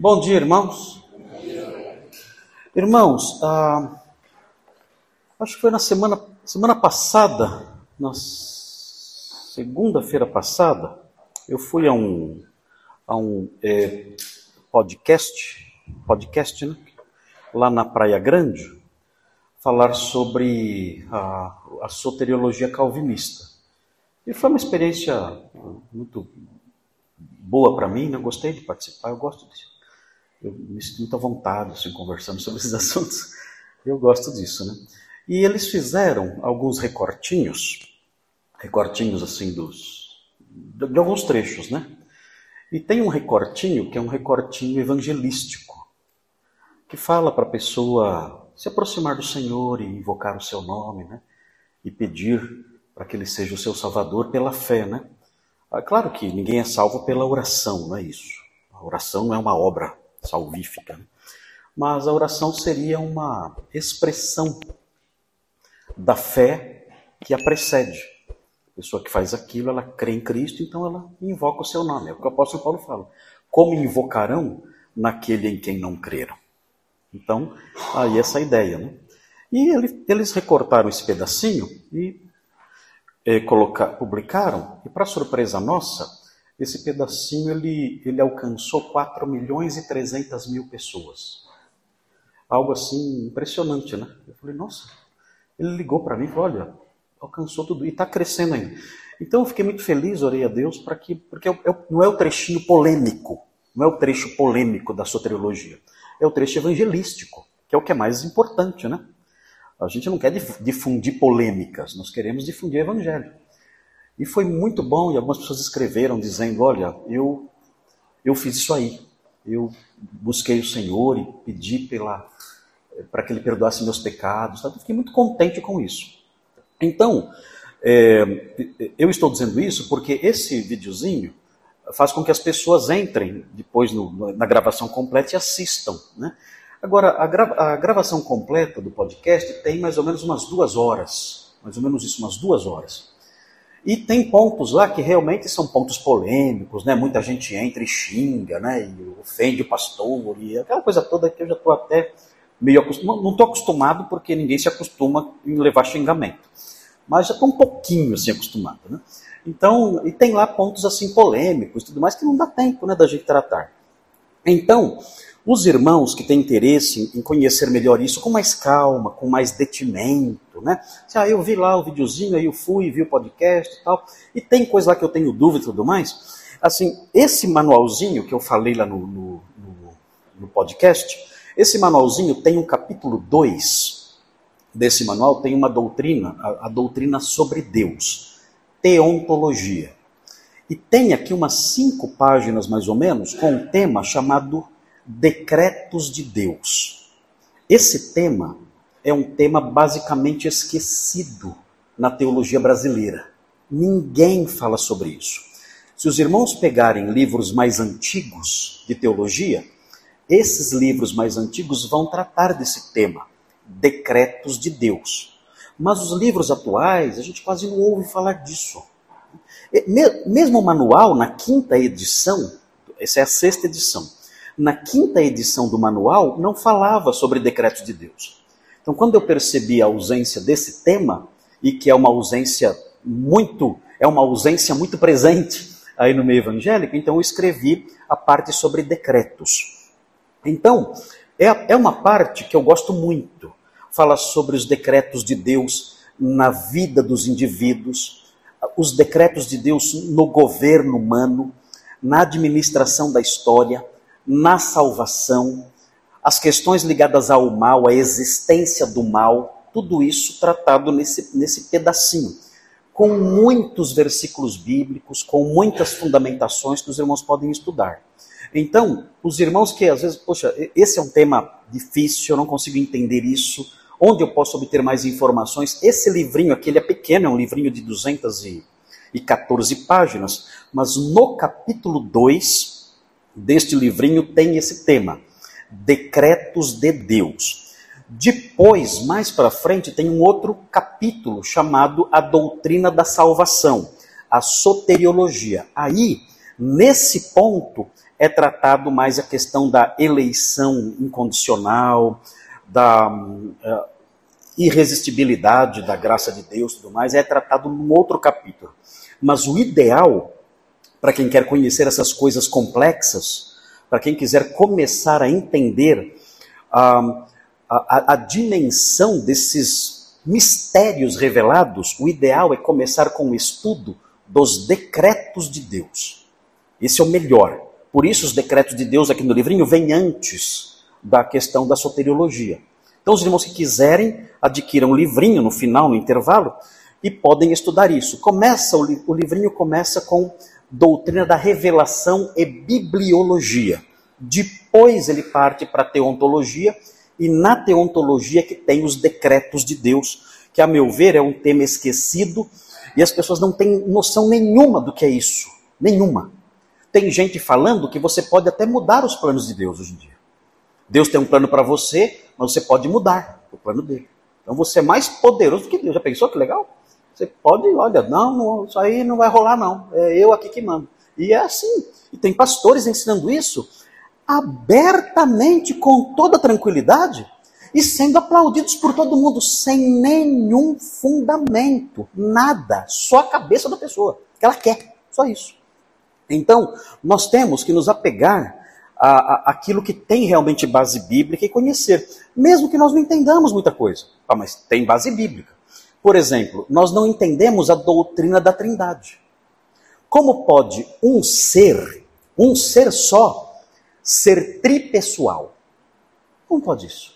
Bom dia, irmãos. Irmãos, ah, acho que foi na semana, semana passada, na segunda-feira passada, eu fui a um, a um é, podcast, podcast, né? Lá na Praia Grande, falar sobre a, a soteriologia calvinista. E foi uma experiência muito boa para mim, né? Gostei de participar, eu gosto disso eu me sinto muito à vontade assim, conversando sobre esses assuntos. Eu gosto disso, né? E eles fizeram alguns recortinhos, recortinhos assim dos de, alguns trechos, né? E tem um recortinho que é um recortinho evangelístico, que fala para a pessoa se aproximar do Senhor e invocar o seu nome, né? E pedir para que ele seja o seu salvador pela fé, né? Ah, claro que ninguém é salvo pela oração, não é isso. A oração não é uma obra salvífica. Mas a oração seria uma expressão da fé que a precede. A pessoa que faz aquilo, ela crê em Cristo, então ela invoca o seu nome. É o que o apóstolo Paulo fala. Como invocarão naquele em quem não creram? Então, aí essa ideia, né? E ele, eles recortaram esse pedacinho e colocar, publicaram, e para surpresa nossa, esse pedacinho ele, ele alcançou 4 milhões e 300 mil pessoas. Algo assim impressionante, né? Eu falei, nossa, ele ligou para mim e falou, olha, alcançou tudo e está crescendo ainda. Então eu fiquei muito feliz, orei a Deus, para que, porque é não é o trechinho polêmico, não é o trecho polêmico da soteriologia, é o trecho evangelístico, que é o que é mais importante, né? A gente não quer difundir polêmicas, nós queremos difundir o evangelho. E foi muito bom, e algumas pessoas escreveram dizendo: Olha, eu, eu fiz isso aí. Eu busquei o Senhor e pedi pela para que Ele perdoasse meus pecados. Eu fiquei muito contente com isso. Então, é, eu estou dizendo isso porque esse videozinho faz com que as pessoas entrem depois no, na gravação completa e assistam. Né? Agora, a, gra, a gravação completa do podcast tem mais ou menos umas duas horas. Mais ou menos isso, umas duas horas. E tem pontos lá que realmente são pontos polêmicos, né? Muita gente entra e xinga, né? E ofende o pastor e aquela coisa toda que eu já estou até meio acostumado. Não estou acostumado porque ninguém se acostuma em levar xingamento. Mas já estou um pouquinho assim acostumado, né? Então, e tem lá pontos assim polêmicos e tudo mais que não dá tempo, né, da gente tratar. Então, os irmãos que têm interesse em conhecer melhor isso com mais calma, com mais detimento, né? Ah, eu vi lá o videozinho, aí eu fui, vi o podcast e tal, e tem coisa lá que eu tenho dúvida e tudo mais. Assim, esse manualzinho que eu falei lá no, no, no, no podcast, esse manualzinho tem um capítulo 2 desse manual, tem uma doutrina, a, a doutrina sobre Deus, teontologia. E tem aqui umas cinco páginas mais ou menos com um tema chamado decretos de Deus. Esse tema é um tema basicamente esquecido na teologia brasileira. Ninguém fala sobre isso. Se os irmãos pegarem livros mais antigos de teologia, esses livros mais antigos vão tratar desse tema, decretos de Deus. Mas os livros atuais, a gente quase não ouve falar disso. Mesmo o manual, na quinta edição, essa é a sexta edição, na quinta edição do manual, não falava sobre decretos de Deus. Então, quando eu percebi a ausência desse tema, e que é uma ausência muito, é uma ausência muito presente aí no meio evangélico, então eu escrevi a parte sobre decretos. Então, é, é uma parte que eu gosto muito. Fala sobre os decretos de Deus na vida dos indivíduos, os decretos de Deus no governo humano, na administração da história, na salvação, as questões ligadas ao mal, a existência do mal, tudo isso tratado nesse, nesse pedacinho, com muitos versículos bíblicos, com muitas fundamentações que os irmãos podem estudar. Então, os irmãos que às vezes, poxa, esse é um tema difícil, eu não consigo entender isso, onde eu posso obter mais informações? Esse livrinho aqui, ele é pequeno, é um livrinho de 214 páginas, mas no capítulo 2, deste livrinho tem esse tema: Decretos de Deus. Depois, mais para frente, tem um outro capítulo chamado A Doutrina da Salvação, a soteriologia. Aí, nesse ponto, é tratado mais a questão da eleição incondicional, da uh, irresistibilidade da graça de Deus e tudo mais, é tratado num outro capítulo. Mas o ideal, para quem quer conhecer essas coisas complexas, para quem quiser começar a entender uh, a, a, dimensão desses mistérios revelados, o ideal é começar com o estudo dos decretos de Deus. Esse é o melhor. Por isso, os decretos de Deus aqui no livrinho vêm antes da questão da soteriologia. Então, os irmãos que quiserem, adquiram um livrinho no final, no intervalo, e podem estudar isso. Começa o livrinho começa com doutrina da revelação e bibliologia. Depois ele parte para teontologia e na teontologia que tem os decretos de Deus, que a meu ver é um tema esquecido e as pessoas não têm noção nenhuma do que é isso, nenhuma. Tem gente falando que você pode até mudar os planos de Deus hoje em dia. Deus tem um plano para você, mas você pode mudar o plano dele. Então você é mais poderoso do que Deus. Já pensou que legal? Você pode, olha, não, não, isso aí não vai rolar não. É eu aqui que mando. E é assim. E tem pastores ensinando isso abertamente, com toda tranquilidade, e sendo aplaudidos por todo mundo, sem nenhum fundamento, nada, só a cabeça da pessoa, que ela quer, só isso. Então, nós temos que nos apegar a, a, aquilo que tem realmente base bíblica e conhecer, mesmo que nós não entendamos muita coisa, ah, mas tem base bíblica. Por exemplo, nós não entendemos a doutrina da Trindade. Como pode um ser, um ser só, ser tripessoal. Como pode isso?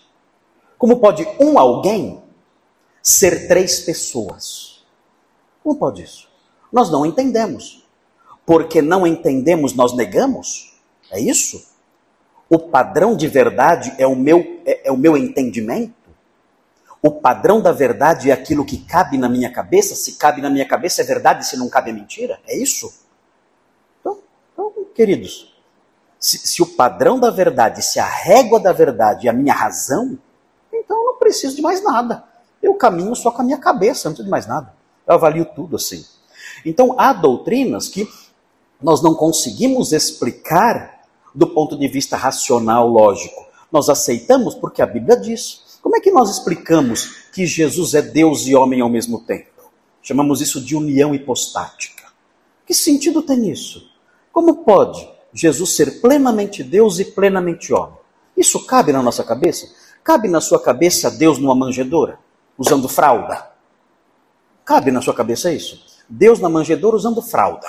Como pode um alguém ser três pessoas? Como pode isso? Nós não entendemos. Porque não entendemos, nós negamos? É isso? O padrão de verdade é o meu, é, é o meu entendimento? O padrão da verdade é aquilo que cabe na minha cabeça? Se cabe na minha cabeça é verdade, se não cabe é mentira? É isso? Então, então queridos, se, se, o padrão da verdade, se a régua da verdade é a minha razão, então eu não preciso de mais nada. Eu caminho só com a minha cabeça, não preciso de mais nada. Eu avalio tudo assim. Então há doutrinas que nós não conseguimos explicar do ponto de vista racional, lógico. Nós aceitamos porque a Bíblia diz. Como é que nós explicamos que Jesus é Deus e homem ao mesmo tempo? Chamamos isso de união hipostática. Que sentido tem isso? Como pode Jesus ser plenamente Deus e plenamente homem. Isso cabe na nossa cabeça? Cabe na sua cabeça Deus numa manjedoura, usando fralda? Cabe na sua cabeça isso? Deus na manjedoura usando fralda.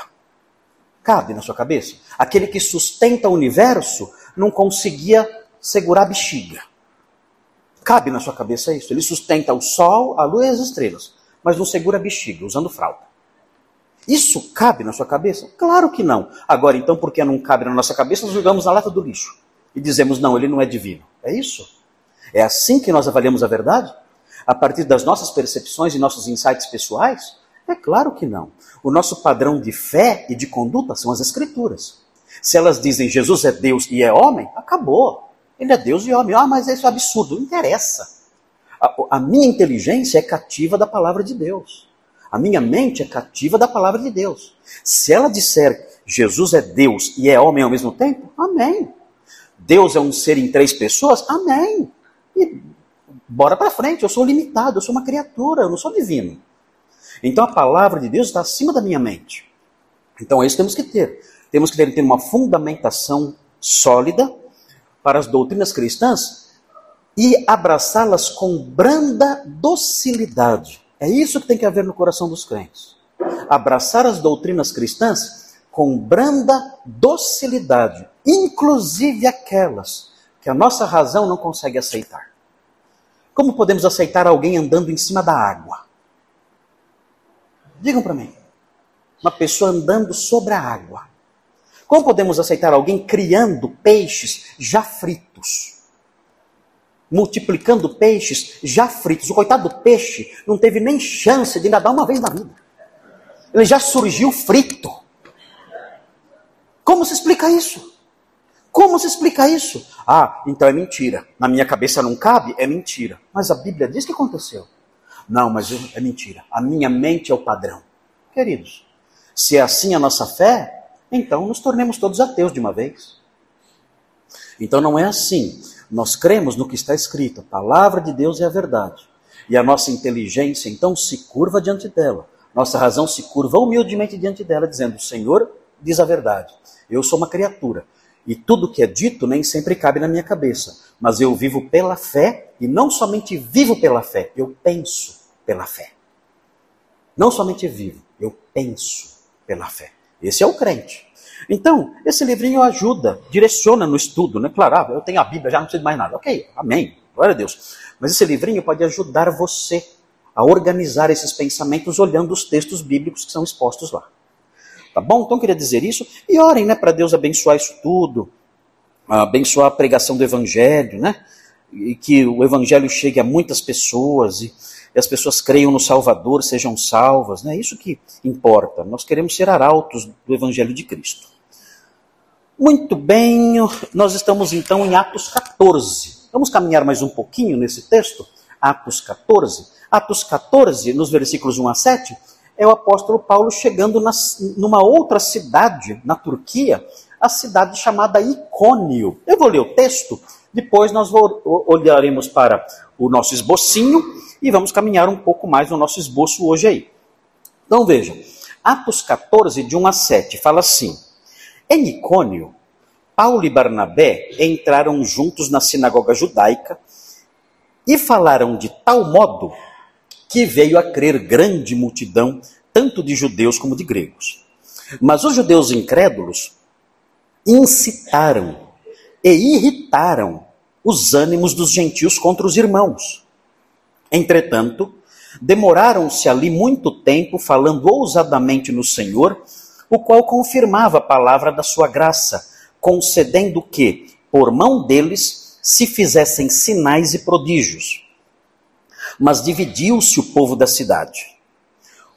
Cabe na sua cabeça? Aquele que sustenta o universo não conseguia segurar a bexiga. Cabe na sua cabeça isso? Ele sustenta o sol, a lua e as estrelas, mas não segura a bexiga, usando fralda. Isso cabe na sua cabeça? Claro que não. Agora, então, porque não cabe na nossa cabeça, nós jogamos na lata do lixo e dizemos, não, ele não é divino. É isso? É assim que nós avaliamos a verdade? A partir das nossas percepções e nossos insights pessoais? É claro que não. O nosso padrão de fé e de conduta são as Escrituras. Se elas dizem Jesus é Deus e é homem, acabou. Ele é Deus e homem. Ah, mas isso é absurdo. Não interessa. A, a minha inteligência é cativa da palavra de Deus. A minha mente é cativa da palavra de Deus. Se ela disser Jesus é Deus e é homem ao mesmo tempo, amém. Deus é um ser em três pessoas, amém. E bora para frente, eu sou limitado, eu sou uma criatura, eu não sou divino. Então a palavra de Deus está acima da minha mente. Então é isso que temos que ter. Temos que ter, ter uma fundamentação sólida para as doutrinas cristãs e abraçá-las com branda docilidade. É isso que tem que haver no coração dos crentes. Abraçar as doutrinas cristãs com branda docilidade, inclusive aquelas que a nossa razão não consegue aceitar. Como podemos aceitar alguém andando em cima da água? Digam para mim. Uma pessoa andando sobre a água. Como podemos aceitar alguém criando peixes já fritos? multiplicando peixes já fritos. O coitado do peixe não teve nem chance de nadar uma vez na vida. Ele já surgiu frito. Como se explica isso? Como se explica isso? Ah, então é mentira. Na minha cabeça não cabe? É mentira. Mas a Bíblia diz que aconteceu. Não, mas é mentira. A minha mente é o padrão. Queridos, se é assim a nossa fé, então nos tornemos todos ateus de uma vez. Então não é assim. Nós cremos no que está escrito. A palavra de Deus é a verdade. E a nossa inteligência então se curva diante dela. Nossa razão se curva humildemente diante dela, dizendo: O Senhor diz a verdade. Eu sou uma criatura. E tudo que é dito nem sempre cabe na minha cabeça. Mas eu vivo pela fé, e não somente vivo pela fé, eu penso pela fé. Não somente vivo, eu penso pela fé. Esse é o crente. Então, esse livrinho ajuda, direciona no estudo, né? Claro, ah, eu tenho a Bíblia, já não preciso de mais nada. Ok, amém, glória a Deus. Mas esse livrinho pode ajudar você a organizar esses pensamentos olhando os textos bíblicos que são expostos lá. Tá bom? Então, queria dizer isso. E orem, né, para Deus abençoar isso tudo, abençoar a pregação do Evangelho, né? E que o Evangelho chegue a muitas pessoas e e as pessoas creiam no Salvador, sejam salvas, né? Isso que importa. Nós queremos ser arautos do Evangelho de Cristo. Muito bem, nós estamos então em Atos 14. Vamos caminhar mais um pouquinho nesse texto? Atos 14. Atos 14, nos versículos 1 a 7, é o apóstolo Paulo chegando nas, numa outra cidade, na Turquia, a cidade chamada Icônio. Eu vou ler o texto, depois nós olharemos para o nosso esbocinho e vamos caminhar um pouco mais no nosso esboço hoje aí. Então vejam, Atos 14, de 1 a 7, fala assim: Em Icônio, Paulo e Barnabé entraram juntos na sinagoga judaica e falaram de tal modo que veio a crer grande multidão, tanto de judeus como de gregos. Mas os judeus incrédulos incitaram e irritaram os ânimos dos gentios contra os irmãos Entretanto, demoraram-se ali muito tempo falando ousadamente no Senhor, o qual confirmava a palavra da sua graça, concedendo que, por mão deles, se fizessem sinais e prodígios. Mas dividiu-se o povo da cidade.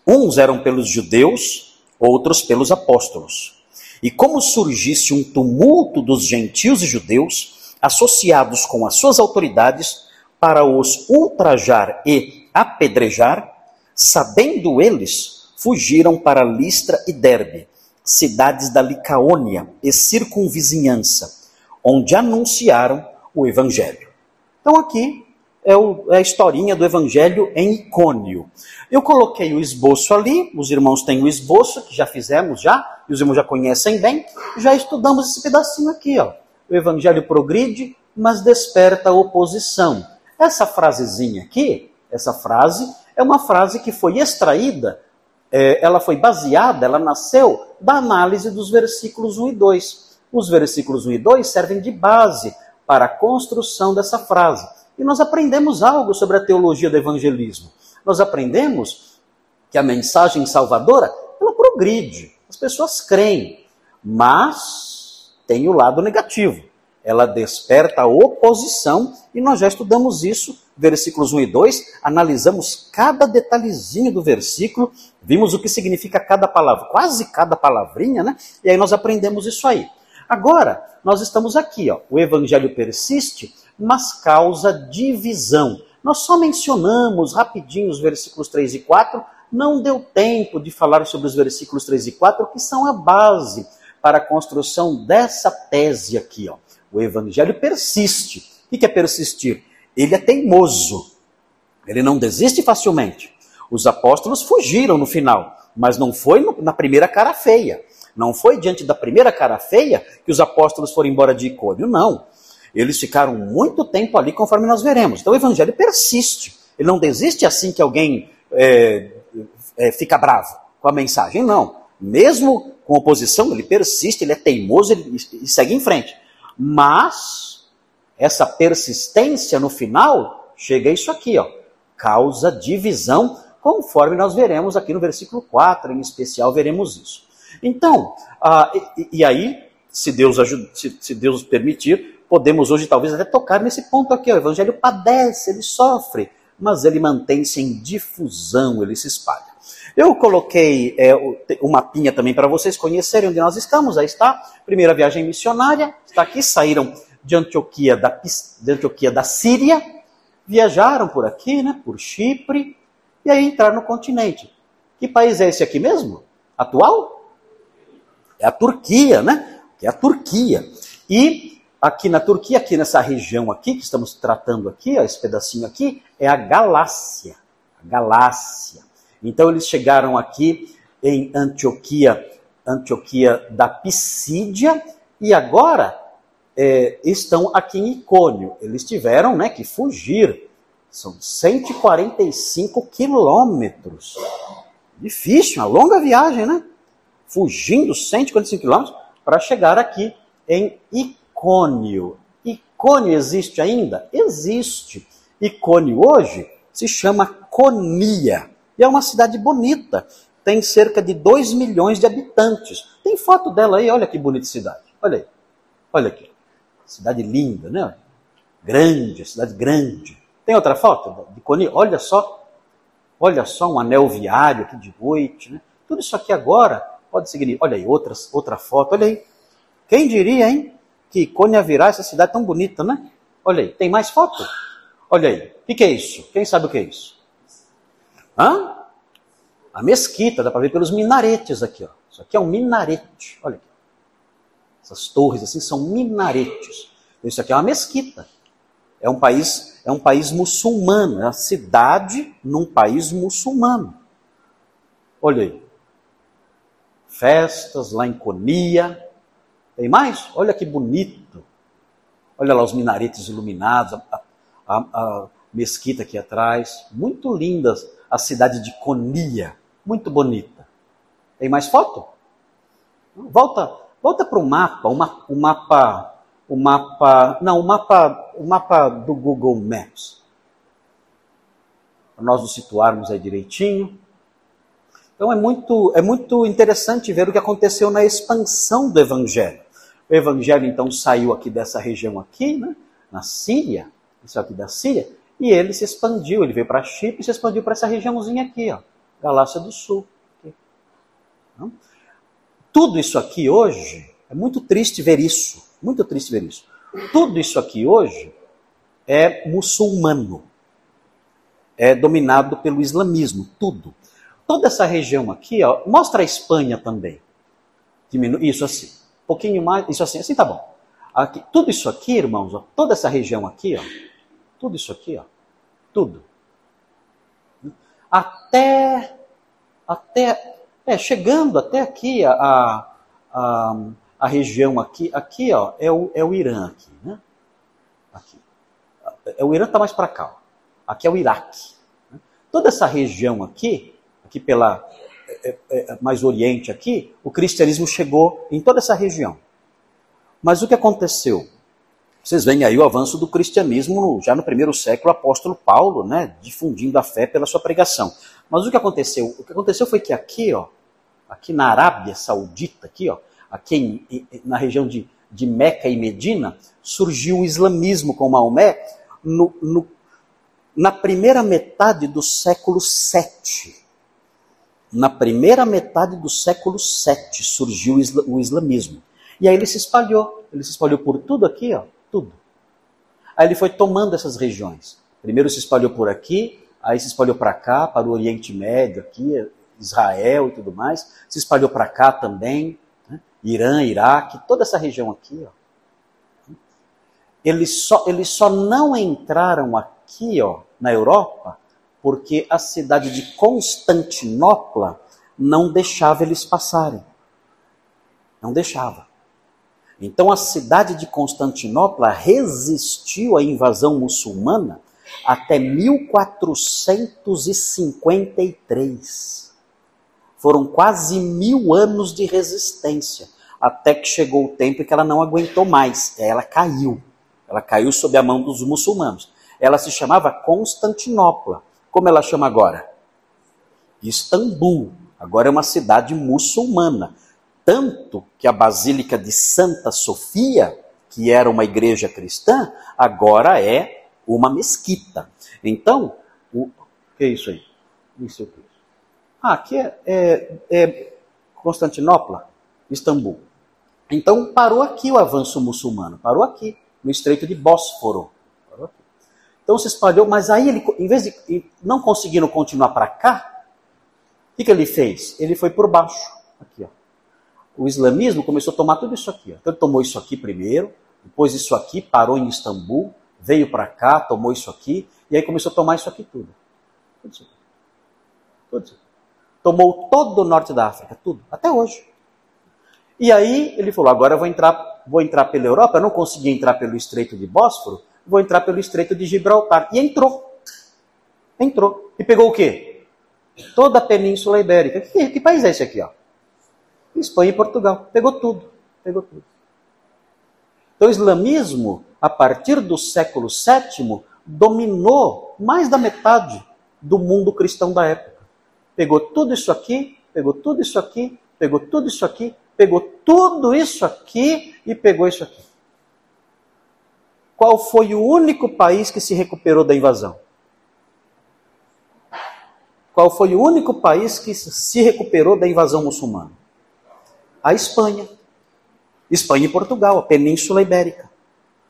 Uns eram pelos judeus, outros pelos apóstolos. E como surgisse um tumulto dos gentios e judeus, associados com as suas autoridades, para os ultrajar e apedrejar, sabendo eles, fugiram para Listra e Derbe, cidades da Licaônia e circunvizinhança, onde anunciaram o evangelho. Então aqui é, é, a historinha do evangelho em Icônio. Eu coloquei o esboço ali, os irmãos têm o esboço, que já fizemos já, e os irmãos já conhecem bem, já estudamos esse pedacinho aqui, ó. O evangelho progride, mas desperta oposição. Essa frasezinha aqui, essa frase, é uma frase que foi extraída, é, ela foi baseada, ela nasceu da análise dos versículos 1 e 2. Os versículos 1 e 2 servem de base para a construção dessa frase. E nós aprendemos algo sobre a teologia do evangelismo. Nós aprendemos que a mensagem salvadora, ela progride. As pessoas creem, mas tem o lado negativo ela desperta oposição, e nós já estudamos isso, versículos 1 e 2, analisamos cada detalhezinho do versículo, vimos o que significa cada palavra, quase cada palavrinha, né? E aí nós aprendemos isso aí. Agora, nós estamos aqui, ó, o evangelho persiste, mas causa divisão. Nós só mencionamos rapidinho os versículos 3 e 4, não deu tempo de falar sobre os versículos 3 e 4, que são a base para a construção dessa tese aqui, ó. O evangelho persiste. O que é persistir? Ele é teimoso. Ele não desiste facilmente. Os apóstolos fugiram no final, mas não foi na primeira cara feia. Não foi diante da primeira cara feia que os apóstolos foram embora de Icônio, não. Eles ficaram muito tempo ali, conforme nós veremos. Então o evangelho persiste. Ele não desiste assim que alguém é, é, fica bravo com a mensagem, não. Mesmo com oposição, ele persiste, ele é teimoso ele, e segue em frente. Mas essa persistência no final chega a isso aqui, ó, causa divisão, conforme nós veremos aqui no versículo 4, em especial veremos isso. Então, ah, e, e, aí, se Deus, se, se Deus permitir, podemos hoje talvez até tocar nesse ponto aqui. O evangelho padece, ele sofre, mas ele mantém-se em difusão, ele se espalha. Eu coloquei é, o mapinha também para vocês conhecerem onde nós estamos. Aí está, primeira viagem missionária, está aqui, saíram de Antioquia da, de Antioquia da Síria, viajaram por aqui, né, por Chipre, e aí entraram no continente. Que país é esse aqui mesmo? Atual? É a Turquia, né? É a Turquia. E aqui na Turquia, aqui nessa região aqui, que estamos tratando aqui, ó, esse pedacinho aqui, é a Galácia. A Galácia. Então eles chegaram aqui em Antioquia, Antioquia da Pisídia, e agora é, estão aqui em Icônio. Eles tiveram né, que fugir. São 145 quilômetros. Difícil, uma longa viagem, né? Fugindo 145 quilômetros para chegar aqui em Icônio. Icônio existe ainda? Existe. Icônio hoje se chama Conia. E é uma cidade bonita. Tem cerca de 2 milhões de habitantes. Tem foto dela aí, olha que bonita cidade. Olha aí. Olha aqui. Cidade linda, né? Grande, cidade grande. Tem outra foto de Conia? Olha só. Olha só um anel viário aqui de noite, né? Tudo isso aqui agora pode seguir. Olha aí, outras, outra foto, olha aí. Quem diria, hein? Que Cônia virá essa cidade tão bonita, né? Olha aí, tem mais foto? Olha aí, o que, que é isso? Quem sabe o que é isso? Hã? A mesquita, dá para ver pelos minaretes aqui, ó. Isso aqui é um minarete, olha aqui. Essas torres assim são minaretes. Isso aqui é uma mesquita. É um país, é um país muçulmano, é uma cidade num país muçulmano. Olha aí. Festas lá em Conia, tem mais? Olha que bonito. Olha lá os minaretes iluminados, a, a, a mesquita aqui atrás. Muito lindas a cidade de Conia. Muito bonita. Tem mais foto? Volta, volta para o mapa, o mapa, o mapa, não, o mapa, o mapa do Google Maps. Para nós nos situarmos aí direitinho. Então é muito, é muito interessante ver o que aconteceu na expansão do Evangelho. O evangelho então saiu aqui dessa região aqui, né, na Síria, isso aqui da Síria, e ele se expandiu, ele veio para Chipre e se expandiu para essa regiãozinha aqui, ó, Galácia do Sul. Tudo isso aqui hoje, é muito triste ver isso, muito triste ver isso. Tudo isso aqui hoje é muçulmano, é dominado pelo islamismo, tudo. Toda essa região aqui, ó, mostra a Espanha também. Diminu isso assim pouquinho mais, isso assim, assim tá bom. Aqui, tudo isso aqui, irmãos, ó, toda essa região aqui, ó, tudo isso aqui, ó, tudo. Até, até, é, chegando até aqui a, a, a, região aqui, aqui, ó, é o, é o Irã aqui, né? Aqui. É, o Irã está mais para cá, ó. Aqui é o Iraque. Né? Toda essa região aqui, aqui pela é, é, mais oriente aqui, o cristianismo chegou em toda essa região. Mas o que aconteceu? Vocês veem aí o avanço do cristianismo já no primeiro século, o apóstolo Paulo, né, difundindo a fé pela sua pregação. Mas o que aconteceu? O que aconteceu foi que aqui, ó, aqui na Arábia Saudita, aqui, ó, aqui em, na região de, de Meca e Medina, surgiu o islamismo com Maomé no, no, na primeira metade do século VII na primeira metade do século VII surgiu o islamismo. E aí ele se espalhou. Ele se espalhou por tudo aqui, ó, tudo. Aí ele foi tomando essas regiões. Primeiro se espalhou por aqui, aí se espalhou para cá, para o Oriente Médio, aqui, Israel e tudo mais. Se espalhou para cá também, né? Irã, Iraque, toda essa região aqui. Ó. Eles, só, eles só não entraram aqui ó, na Europa porque a cidade de Constantinopla não deixava eles passarem. Não deixava. Então a cidade de Constantinopla resistiu à invasão muçulmana até 1453. Foram quase mil anos de resistência, até que chegou o tempo em que ela não aguentou mais. Ela caiu. Ela caiu sob a mão dos muçulmanos. Ela se chamava Constantinopla. Como ela chama agora? Istambul. Agora é uma cidade muçulmana. Tanto que a Basílica de Santa Sofia, que era uma igreja cristã, agora é uma mesquita. Então, o que é isso aí? Isso aqui. Ah, aqui é, é, é Constantinopla, Istambul. Então parou aqui o avanço muçulmano, parou aqui, no Estreito de Bósforo. Então se espalhou, mas aí ele, em vez de não conseguindo continuar para cá, o que, que ele fez? Ele foi por baixo. Aqui, ó. O islamismo começou a tomar tudo isso aqui. Ó. Então ele tomou isso aqui primeiro, depois isso aqui, parou em Istambul, veio para cá, tomou isso aqui, e aí começou a tomar isso aqui tudo. Tudo isso. Tudo isso. Tomou todo o norte da África, tudo, até hoje. E aí ele falou: agora eu vou entrar, vou entrar pela Europa, eu não consegui entrar pelo Estreito de Bósforo, vou entrar pelo Estreito de Gibraltar. E entrou. Entrou. E pegou o quê? Toda a Península Ibérica. Que, que país é esse aqui? Ó? Espanha e Portugal. Pegou tudo. Pegou tudo. Então, o islamismo, a partir do século VII, dominou mais da metade do mundo cristão da época. Pegou tudo isso aqui, pegou tudo isso aqui, pegou tudo isso aqui, pegou tudo isso aqui e pegou isso aqui. Qual foi o único país que se recuperou da invasão? Qual foi o único país que se recuperou da invasão muçulmana? A Espanha. Espanha e Portugal, a Península Ibérica.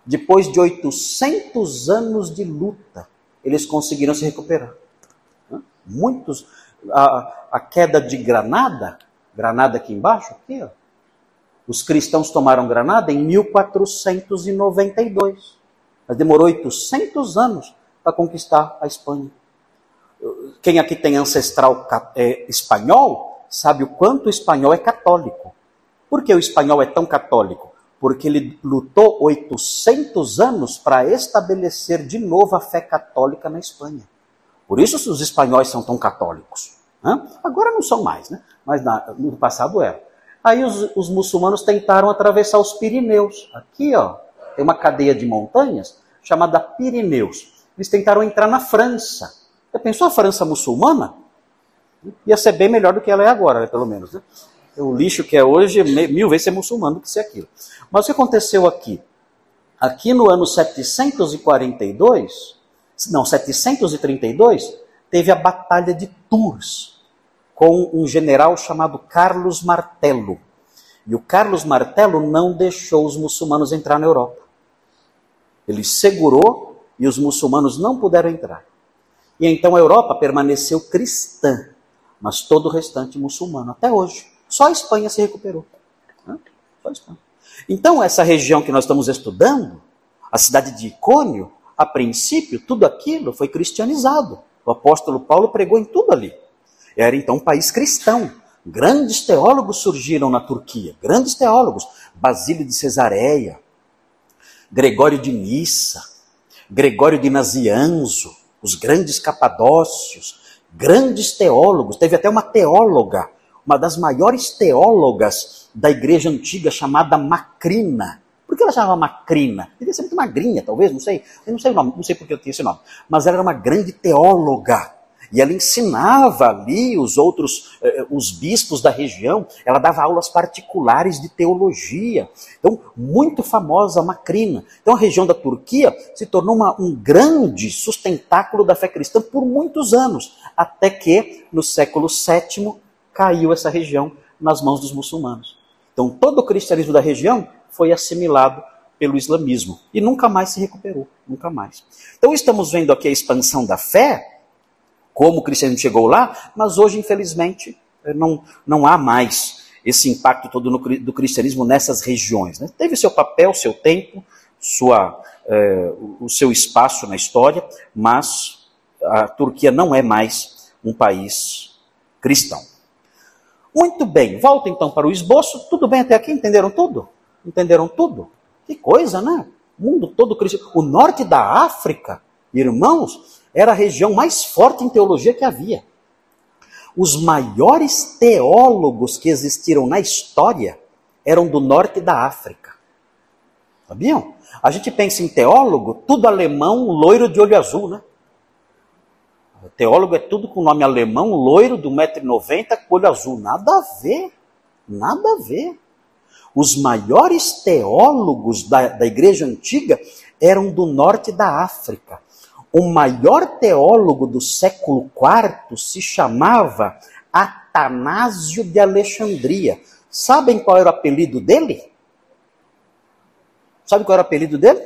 Depois de 800 anos de luta, eles conseguiram se recuperar. Muitos. A, a queda de Granada, Granada aqui embaixo, aqui, ó. Os cristãos tomaram Granada em 1492. Mas demorou 800 anos para conquistar a Espanha. Quem aqui tem ancestral é, espanhol sabe o quanto o espanhol é católico. Por que o espanhol é tão católico? Porque ele lutou 800 anos para estabelecer de novo a fé católica na Espanha. Por isso os espanhóis são tão católicos. Agora não são mais, né? mas no passado eram. Aí os, os, muçulmanos tentaram atravessar os Pirineus. Aqui, ó, tem uma cadeia de montanhas chamada Pirineus. Eles tentaram entrar na França. Você pensou a França muçulmana? Ia ser bem melhor do que ela é agora, né, pelo menos. Né? O lixo que é hoje, mil vezes ser muçulmano do que ser aquilo. Mas o que aconteceu aqui? Aqui no ano 742, não, 732, teve a Batalha de Tours, com um general chamado Carlos Martelo. E o Carlos Martelo não deixou os muçulmanos entrar na Europa. Ele segurou e os muçulmanos não puderam entrar. E então a Europa permaneceu cristã, mas todo o restante muçulmano, até hoje. Só a Espanha se recuperou. Só a Espanha. Então, essa região que nós estamos estudando, a cidade de Icônio, a princípio, tudo aquilo foi cristianizado. O apóstolo Paulo pregou em tudo ali. Era então um país cristão. Grandes teólogos surgiram na Turquia, grandes teólogos. Basílio de Cesareia, Gregório de Nissa, Gregório de Nazianzo, os grandes capadócios, grandes teólogos. Teve até uma teóloga uma das maiores teólogas da igreja antiga chamada Macrina. Por que ela chamava Macrina? Devia ser muito magrinha, talvez, não sei. Eu não sei o nome, não sei porque eu tinha esse nome. Mas ela era uma grande teóloga. E ela ensinava ali os outros, eh, os bispos da região, ela dava aulas particulares de teologia. Então, muito famosa Macrina. Então, a região da Turquia se tornou uma, um grande sustentáculo da fé cristã por muitos anos, até que, no século VII, caiu essa região nas mãos dos muçulmanos. Então todo o cristianismo da região foi assimilado pelo islamismo e nunca mais se recuperou, nunca mais. Então estamos vendo aqui a expansão da fé, como o cristianismo chegou lá, mas hoje infelizmente não, não há mais esse impacto todo no, do cristianismo nessas regiões. Né? Teve seu papel, seu tempo, sua, eh, o seu espaço na história, mas a Turquia não é mais um país cristão. Muito bem, volta então para o esboço. Tudo bem até aqui? Entenderam tudo? Entenderam tudo? Que coisa, né? O mundo todo cristão. O norte da África, irmãos, era a região mais forte em teologia que havia. Os maiores teólogos que existiram na história eram do norte da África. Sabiam? A gente pensa em teólogo, tudo alemão, loiro de olho azul, né? Teólogo é tudo com nome alemão, loiro, do 1,90m, com olho azul. Nada a ver. Nada a ver. Os maiores teólogos da, da igreja antiga eram do norte da África. O maior teólogo do século IV se chamava Atanásio de Alexandria. Sabem qual era o apelido dele? Sabe qual era o apelido dele?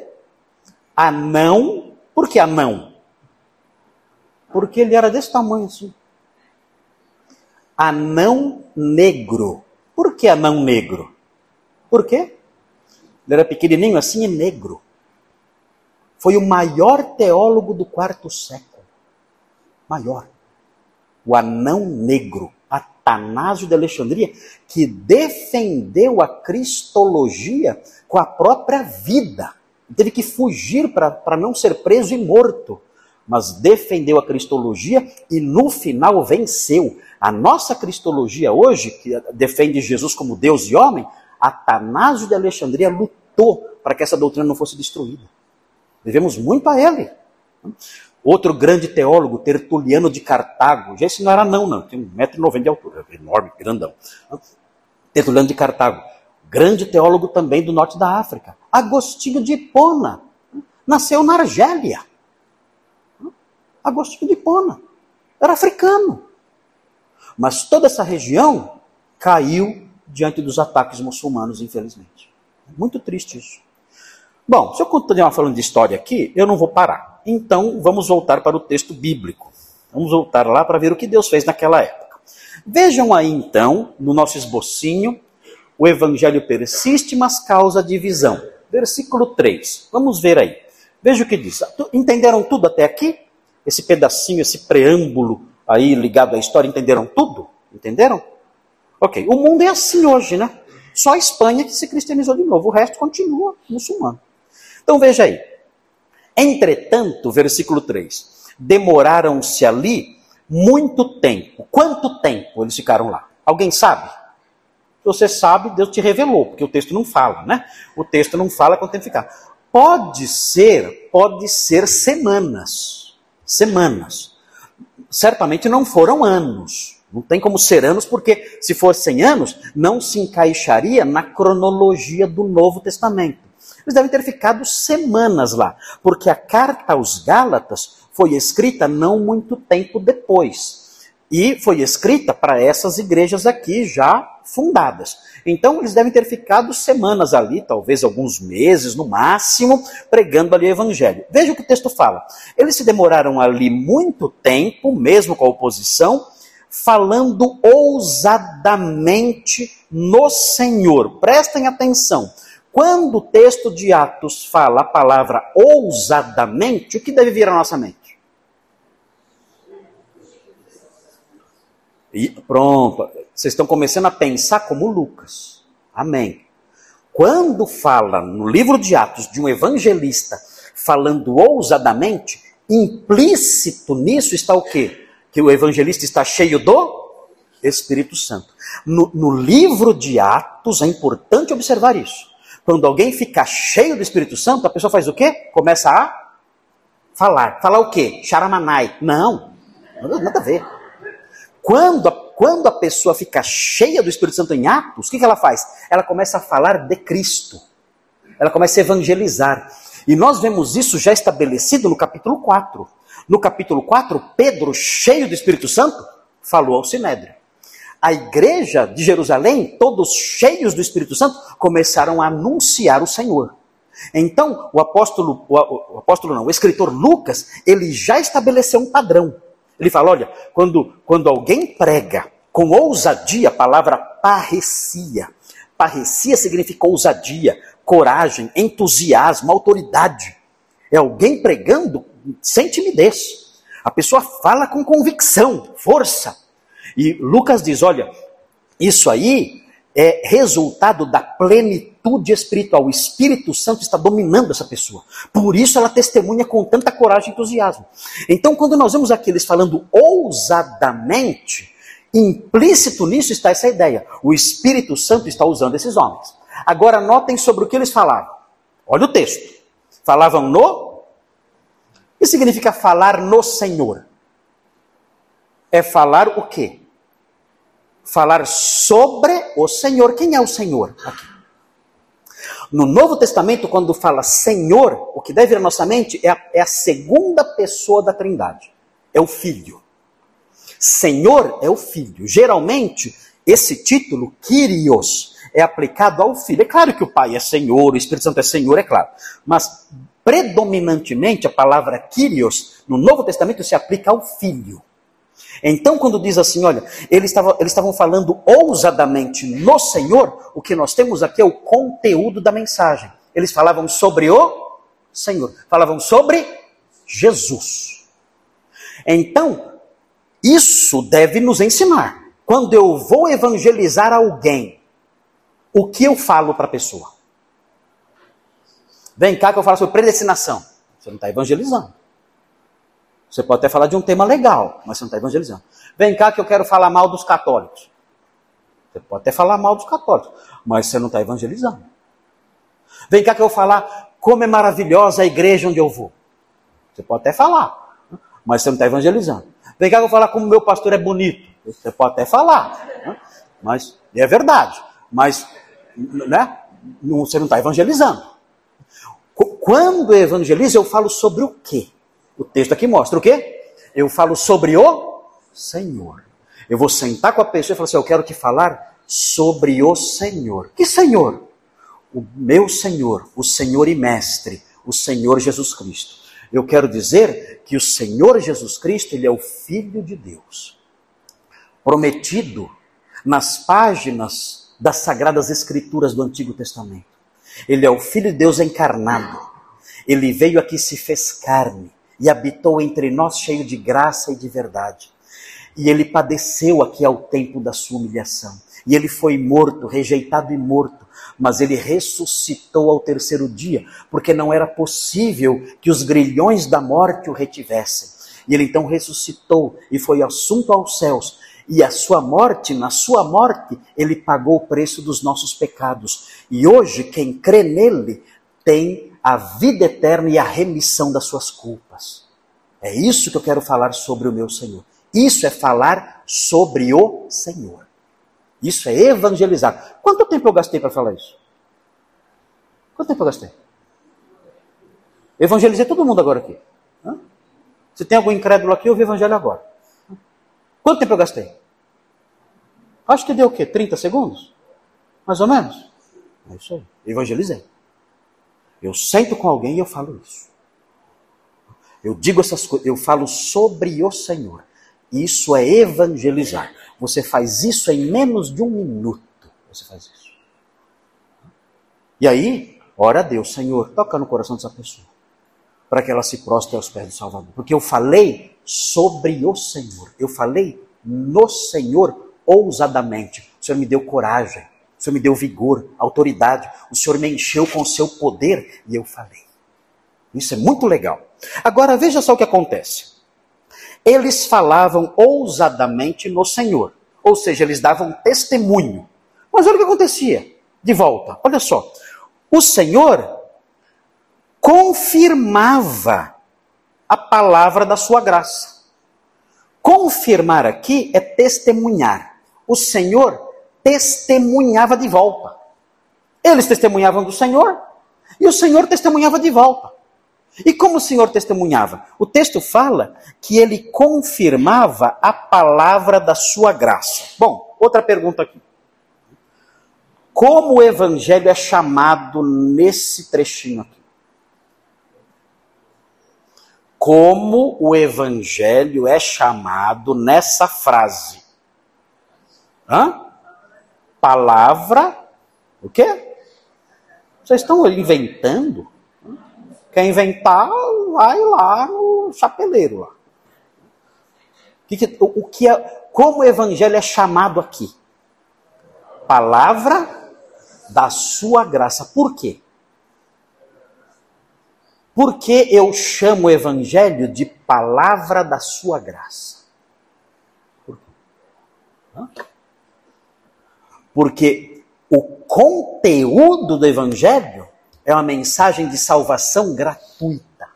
Anão. Por que anão? Porque ele era desse tamanho assim. Anão negro. Por que anão negro? Por quê? Ele era pequenininho assim e negro. Foi o maior teólogo do quarto século. Maior. O anão negro, Atanásio de Alexandria, que defendeu a cristologia com a própria vida. Teve que fugir para não ser preso e morto. Mas defendeu a cristologia e no final venceu. A nossa cristologia hoje, que defende Jesus como Deus e homem, Atanásio de Alexandria lutou para que essa doutrina não fosse destruída. Devemos muito a ele. Outro grande teólogo, Tertuliano de Cartago, já esse não era não, não, tem 1,90m de altura, enorme, grandão. Tertuliano de Cartago, grande teólogo também do norte da África. Agostinho de Hipona, nasceu na Argélia. Agostinho de Hipona, era africano. Mas toda essa região caiu diante dos ataques muçulmanos, infelizmente. Muito triste isso. Bom, se eu continuar falando de história aqui, eu não vou parar. Então, vamos voltar para o texto bíblico. Vamos voltar lá para ver o que Deus fez naquela época. Vejam aí, então, no nosso esbocinho, o evangelho persiste, mas causa divisão. Versículo 3. Vamos ver aí. Veja o que diz. Entenderam tudo até aqui? Esse pedacinho, esse preâmbulo aí ligado à história, entenderam tudo? Entenderam? Ok, o mundo é assim hoje, né? Só a Espanha que se cristianizou de novo, o resto continua muçulmano. Então veja aí. Entretanto, versículo 3: demoraram-se ali muito tempo. Quanto tempo eles ficaram lá? Alguém sabe? Se você sabe, Deus te revelou, porque o texto não fala, né? O texto não fala quanto tempo ficar. Pode ser, pode ser semanas. Semanas. Certamente não foram anos. Não tem como ser anos, porque se fossem anos, não se encaixaria na cronologia do Novo Testamento. Eles devem ter ficado semanas lá, porque a carta aos Gálatas foi escrita não muito tempo depois. E foi escrita para essas igrejas aqui já fundadas. Então eles devem ter ficado semanas ali, talvez alguns meses no máximo, pregando ali o evangelho. Veja o que o texto fala. Eles se demoraram ali muito tempo, mesmo com a oposição, falando ousadamente no Senhor. Prestem atenção. Quando o texto de Atos fala a palavra ousadamente, o que deve vir à nossa mente? E pronto, vocês estão começando a pensar como Lucas. Amém. Quando fala no livro de Atos de um evangelista falando ousadamente, implícito nisso está o quê? que o evangelista está cheio do Espírito Santo. No, no, livro de Atos é importante observar isso. Quando alguém fica cheio do Espírito Santo, a pessoa faz o quê? Começa a falar. Falar o quê? Charamanai. Não, nada a ver. Quando a, quando a pessoa fica cheia do Espírito Santo em Atos, o que, que ela faz? Ela começa a falar de Cristo. Ela começa a evangelizar. E nós vemos isso já estabelecido no capítulo 4. No capítulo 4, Pedro, cheio do Espírito Santo, falou ao Sinédrio. A igreja de Jerusalém, todos cheios do Espírito Santo, começaram a anunciar o Senhor. Então, o apóstolo, o, o apóstolo não, o escritor Lucas, ele já estabeleceu um padrão. Ele fala: olha, quando, quando alguém prega com ousadia a palavra parrecia, parrecia significa ousadia, coragem, entusiasmo, autoridade. É alguém pregando sem timidez. A pessoa fala com convicção, força. E Lucas diz: olha, isso aí é resultado da plenitude espiritual. O Espírito Santo está dominando essa pessoa. Por isso ela testemunha com tanta coragem e entusiasmo. Então, quando nós vemos aqui eles falando ousadamente, implícito nisso está essa ideia. O Espírito Santo está usando esses homens. Agora, notem sobre o que eles falavam. Olha o texto. Falavam no que significa falar no Senhor? É falar o quê? Falar sobre o Senhor. Quem é o Senhor aqui? No Novo Testamento, quando fala Senhor, o que deve ir à nossa mente é a, é a segunda pessoa da Trindade. É o Filho. Senhor é o Filho. Geralmente, esse título, Kyrios, é aplicado ao Filho. É claro que o Pai é Senhor, o Espírito Santo é Senhor, é claro. Mas predominantemente a palavra Kyrios no Novo Testamento se aplica ao filho. Então, quando diz assim, olha, eles estavam, eles estavam falando ousadamente no Senhor, o que nós temos aqui é o conteúdo da mensagem. Eles falavam sobre o Senhor, falavam sobre Jesus. Então, isso deve nos ensinar. Quando eu vou evangelizar alguém, o que eu falo para a pessoa? Vem cá que eu falo sobre predestinação. Você não está evangelizando. Você pode até falar de um tema legal, mas você não está evangelizando. Vem cá que eu quero falar mal dos católicos. Você pode até falar mal dos católicos, mas você não está evangelizando. Vem cá que eu vou falar como é maravilhosa a igreja onde eu vou. Você pode até falar, mas você não está evangelizando. Vem cá que eu vou falar como meu pastor é bonito. Você pode até falar, mas é verdade. Mas né, você não está evangelizando. Quando eu evangelizo, eu falo sobre o quê? O texto aqui mostra o quê? Eu falo sobre o Senhor. Eu vou sentar com a pessoa e falar assim: Eu quero te falar sobre o Senhor. Que Senhor? O meu Senhor, o Senhor e Mestre, o Senhor Jesus Cristo. Eu quero dizer que o Senhor Jesus Cristo, ele é o Filho de Deus, prometido nas páginas das Sagradas Escrituras do Antigo Testamento. Ele é o Filho de Deus encarnado. Ele veio aqui, se fez carne e habitou entre nós, cheio de graça e de verdade. E ele padeceu aqui ao tempo da sua humilhação. E ele foi morto, rejeitado e morto, mas ele ressuscitou ao terceiro dia, porque não era possível que os grilhões da morte o retivessem. E ele então ressuscitou e foi assunto aos céus. E a sua morte, na sua morte, ele pagou o preço dos nossos pecados. E hoje, quem crê nele tem a vida eterna e a remissão das suas culpas. É isso que eu quero falar sobre o meu Senhor. Isso é falar sobre o Senhor. Isso é evangelizar. Quanto tempo eu gastei para falar isso? Quanto tempo eu gastei? Evangelizei todo mundo agora aqui. Se tem algum incrédulo aqui, eu vi evangelho agora. Quanto tempo eu gastei? Acho que deu o quê? 30 segundos? Mais ou menos? É isso aí. Evangelizei. Eu sento com alguém e eu falo isso. Eu digo essas coisas, eu falo sobre o Senhor. Isso é evangelizar. Você faz isso em menos de um minuto. Você faz isso. E aí, ora a Deus, Senhor, toca no coração dessa pessoa. Para que ela se prostre aos pés do Salvador. Porque eu falei sobre o Senhor. Eu falei no Senhor ousadamente. O Senhor me deu coragem. O Senhor me deu vigor, autoridade. O Senhor me encheu com o seu poder e eu falei. Isso é muito legal. Agora veja só o que acontece eles falavam ousadamente no Senhor. Ou seja, eles davam testemunho. Mas olha o que acontecia de volta. Olha só. O Senhor confirmava a palavra da sua graça. Confirmar aqui é testemunhar. O Senhor testemunhava de volta. Eles testemunhavam do Senhor e o Senhor testemunhava de volta. E como o Senhor testemunhava? O texto fala que ele confirmava a palavra da sua graça. Bom, outra pergunta aqui. Como o evangelho é chamado nesse trechinho aqui? Como o evangelho é chamado nessa frase? Hã? Palavra, o quê? Vocês estão inventando? Quer inventar, vai lá no chapeleiro. Lá. O que, o que é, como o evangelho é chamado aqui? Palavra da sua graça. Por quê? Por que eu chamo o evangelho de palavra da sua graça? Por quê? Porque o conteúdo do evangelho é uma mensagem de salvação gratuita.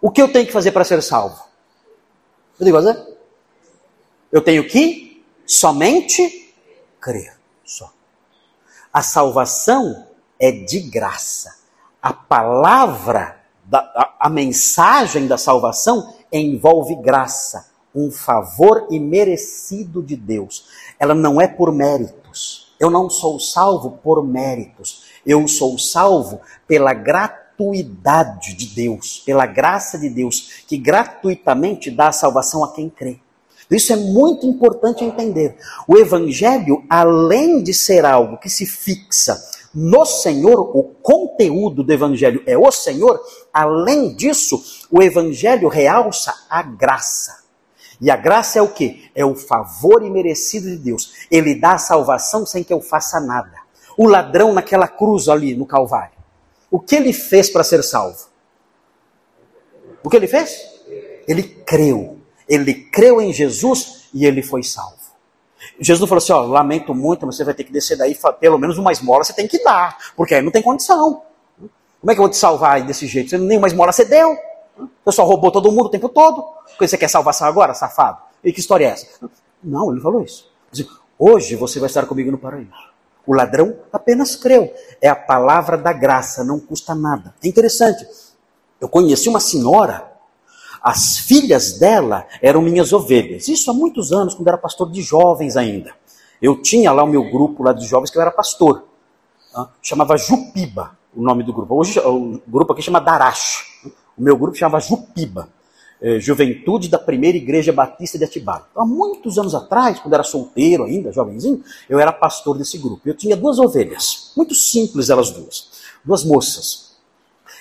O que eu tenho que fazer para ser salvo? Eu digo fazer? Eu tenho que somente crer. Só. A salvação é de graça. A palavra, da, a, a mensagem da salvação envolve graça, um favor imerecido de Deus. Ela não é por méritos. Eu não sou salvo por méritos. Eu sou salvo pela gratuidade de Deus, pela graça de Deus, que gratuitamente dá a salvação a quem crê. Isso é muito importante entender. O Evangelho, além de ser algo que se fixa no Senhor, o conteúdo do Evangelho é o Senhor, além disso, o Evangelho realça a graça. E a graça é o que? É o favor imerecido de Deus. Ele dá a salvação sem que eu faça nada. O ladrão naquela cruz ali no Calvário. O que ele fez para ser salvo? O que ele fez? Ele creu. Ele creu em Jesus e ele foi salvo. Jesus não falou assim: ó, lamento muito, mas você vai ter que descer daí, pelo menos uma esmola você tem que dar, porque aí não tem condição. Como é que eu vou te salvar desse jeito? Você, nenhuma esmola você deu. Você só roubou todo mundo o tempo todo. Você quer salvação agora, safado? E que história é essa? Não, ele falou isso. Hoje você vai estar comigo no paraíso. O ladrão apenas creu. É a palavra da graça, não custa nada. É interessante. Eu conheci uma senhora, as filhas dela eram minhas ovelhas. Isso há muitos anos, quando eu era pastor de jovens ainda. Eu tinha lá o meu grupo lá de jovens que eu era pastor. Chamava Jupiba, o nome do grupo. Hoje o grupo aqui chama Darash. O meu grupo chamava Jupiba. É, Juventude da Primeira Igreja Batista de Atibaia. Então, há muitos anos atrás, quando era solteiro ainda, jovenzinho, eu era pastor desse grupo. Eu tinha duas ovelhas, muito simples elas duas, duas moças.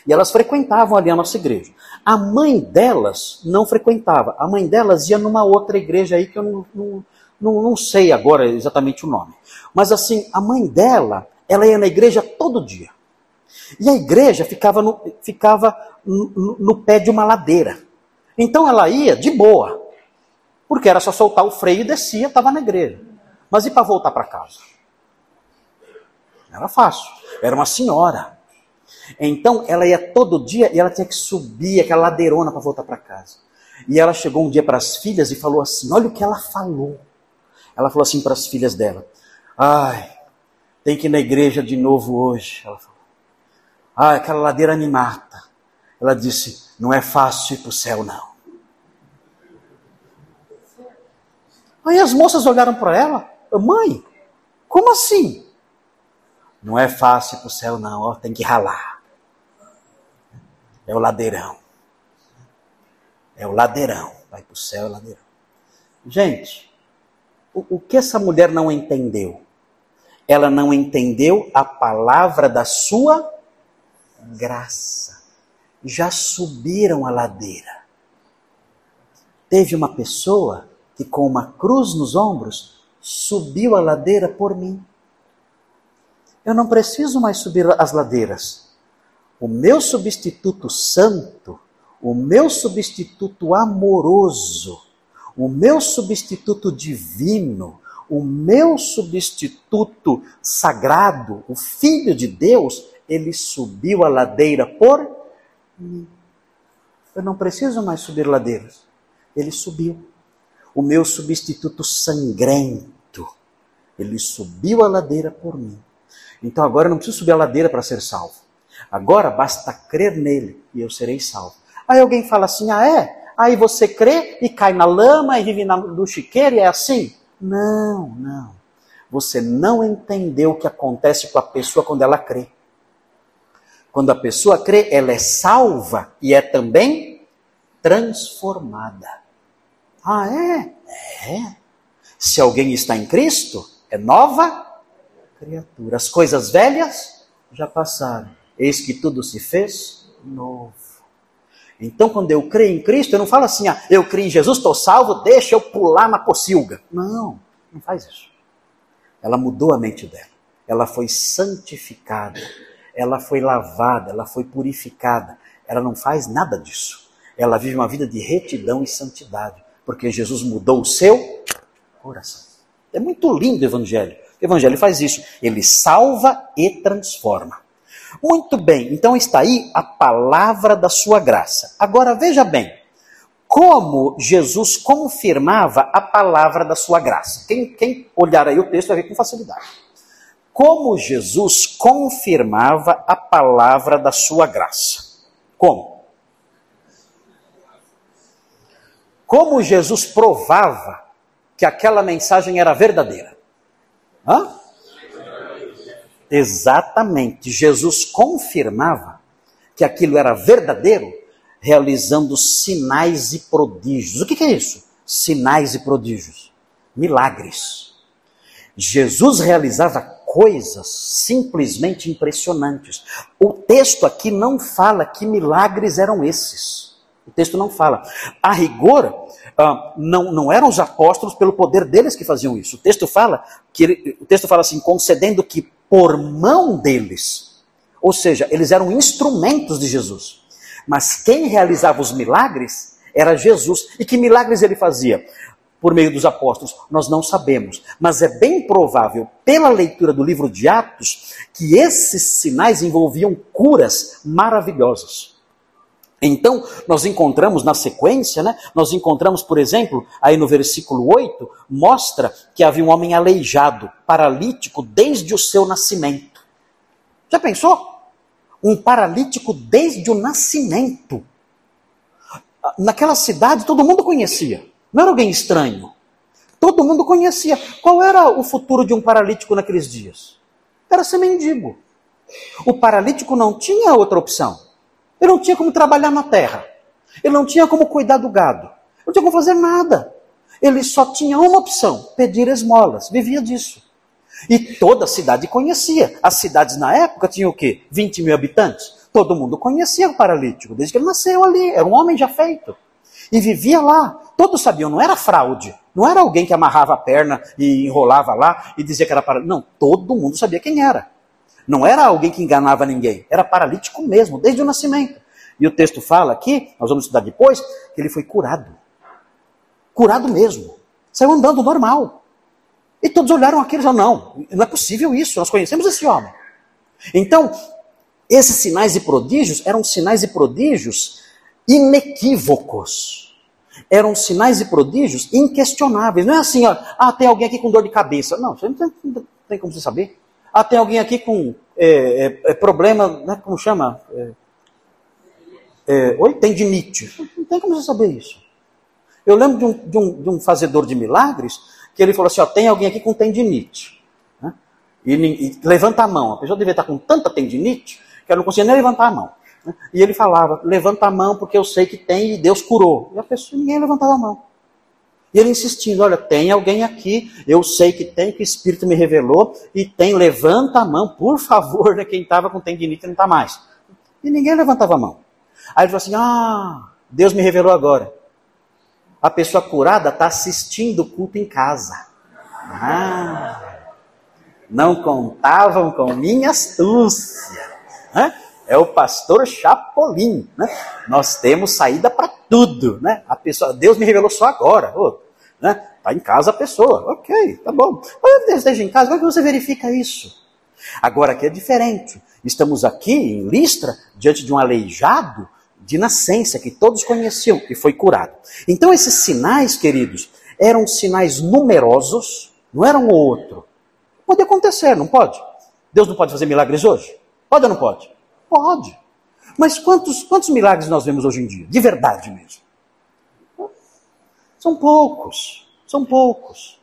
E elas frequentavam ali a nossa igreja. A mãe delas não frequentava. A mãe delas ia numa outra igreja aí que eu não, não, não, não sei agora exatamente o nome. Mas assim, a mãe dela, ela ia na igreja todo dia. E a igreja ficava no, ficava no, pé de uma ladeira. Então ela ia de boa. Porque era só soltar o freio e descia, estava na igreja. Mas e para voltar para casa? Era fácil. Era uma senhora. Então ela ia todo dia e ela tinha que subir aquela ladeirona para voltar para casa. E ela chegou um dia para as filhas e falou assim: Olha o que ela falou. Ela falou assim para as filhas dela: Ai, tem que ir na igreja de novo hoje. Ela falou: Ai, aquela ladeira animata. Ela disse: Não é fácil ir para o céu, não. Aí as moças olharam para ela: Mãe, como assim? Não é fácil ir para o céu, não. Ó, tem que ralar. É o ladeirão. É o ladeirão. Vai para o céu, é o ladeirão. Gente, o, o que essa mulher não entendeu? Ela não entendeu a palavra da sua graça. Já subiram a ladeira. Teve uma pessoa que, com uma cruz nos ombros, subiu a ladeira por mim. Eu não preciso mais subir as ladeiras o meu substituto santo, o meu substituto amoroso, o meu substituto divino, o meu substituto sagrado, o Filho de Deus, ele subiu a ladeira por. Eu não preciso mais subir ladeiras. Ele subiu. O meu substituto sangrento, ele subiu a ladeira por mim. Então agora eu não preciso subir a ladeira para ser salvo. Agora basta crer nele e eu serei salvo. Aí alguém fala assim: ah, é? Aí você crê e cai na lama e vive no chiqueiro e é assim? Não, não. Você não entendeu o que acontece com a pessoa quando ela crê. Quando a pessoa crê, ela é salva e é também transformada. Ah, é? É. Se alguém está em Cristo, é nova criatura. As coisas velhas já passaram Eis que tudo se fez novo. Então, quando eu creio em Cristo, eu não falo assim, ah, eu creio em Jesus, estou salvo, deixa eu pular na pocilga. Não, não faz isso. Ela mudou a mente dela. Ela foi santificada. Ela foi lavada, ela foi purificada. Ela não faz nada disso. Ela vive uma vida de retidão e santidade, porque Jesus mudou o seu coração. É muito lindo o Evangelho. O Evangelho faz isso. Ele salva e transforma. Muito bem, então está aí a palavra da sua graça. Agora veja bem, como Jesus confirmava a palavra da sua graça. Quem, quem olhar aí o texto vai ver com facilidade. Como Jesus confirmava a palavra da sua graça. Como? Como Jesus provava que aquela mensagem era verdadeira? Hã? Exatamente. Jesus confirmava que aquilo era verdadeiro, realizando sinais e prodígios. O que, é isso? Sinais e prodígios. Milagres. Jesus realizava coisas simplesmente impressionantes. O texto aqui não fala que milagres eram esses. O texto não fala. A rigor, uh, não, não eram os apóstolos pelo poder deles que faziam isso. O texto fala que o texto fala assim, concedendo que por mão deles, ou seja, eles eram instrumentos de Jesus. Mas quem realizava os milagres era Jesus. E que milagres ele fazia? Por meio dos apóstolos, nós não sabemos. Mas é bem provável, pela leitura do livro de Atos, que esses sinais envolviam curas maravilhosas. Então, nós encontramos na sequência, né? Nós encontramos, por exemplo, aí no versículo 8, mostra que havia um homem aleijado, paralítico desde o seu nascimento. Já pensou? Um paralítico desde o nascimento. Naquela cidade todo mundo conhecia, não era alguém estranho. Todo mundo conhecia. Qual era o futuro de um paralítico naqueles dias? Era ser mendigo. O paralítico não tinha outra opção. Ele não tinha como trabalhar na terra. Ele não tinha como cuidar do gado. Ele não tinha como fazer nada. Ele só tinha uma opção: pedir esmolas. Vivia disso. E toda a cidade conhecia. As cidades na época tinham o quê? 20 mil habitantes. Todo mundo conhecia o paralítico, desde que ele nasceu ali. Era um homem já feito. E vivia lá. Todos sabiam, não era fraude. Não era alguém que amarrava a perna e enrolava lá e dizia que era paralítico. Não, todo mundo sabia quem era. Não era alguém que enganava ninguém, era paralítico mesmo, desde o nascimento. E o texto fala aqui, nós vamos estudar depois, que ele foi curado. Curado mesmo. Saiu andando normal. E todos olharam aquilo e falaram: não, não é possível isso, nós conhecemos esse homem. Então, esses sinais e prodígios eram sinais e prodígios inequívocos. Eram sinais e prodígios inquestionáveis. Não é assim, ó, ah, tem alguém aqui com dor de cabeça. Não, você não tem, não tem como você saber. Ah, tem alguém aqui com é, é, é problema, né, como chama? É, é, oi? Tendinite. Não tem como você saber isso. Eu lembro de um, de um, de um fazedor de milagres que ele falou assim: ó, tem alguém aqui com tendinite. Né? E, e, levanta a mão. A pessoa devia estar com tanta tendinite que ela não conseguia nem levantar a mão. E ele falava: levanta a mão porque eu sei que tem e Deus curou. E a pessoa, ninguém levantava a mão. E ele insistindo: olha, tem alguém aqui, eu sei que tem, que o Espírito me revelou, e tem, levanta a mão, por favor, né, quem estava com tendinite não está mais. E ninguém levantava a mão. Aí ele falou assim: ah, Deus me revelou agora. A pessoa curada está assistindo o culto em casa. Ah, não contavam com minha astúcia. É o pastor Chapolin, né? Nós temos saída para tudo, né? A pessoa, Deus me revelou só agora. Oh, né? Está em casa a pessoa. Ok, tá bom. Mas Deus esteja em casa, como é que você verifica isso? Agora aqui é diferente. Estamos aqui em Listra, diante de um aleijado de nascença, que todos conheciam, e foi curado. Então esses sinais, queridos, eram sinais numerosos, não eram um ou outro. Pode acontecer, não pode? Deus não pode fazer milagres hoje? Pode ou não pode? Pode. Mas quantos, quantos milagres nós vemos hoje em dia? De verdade mesmo. São poucos, são poucos.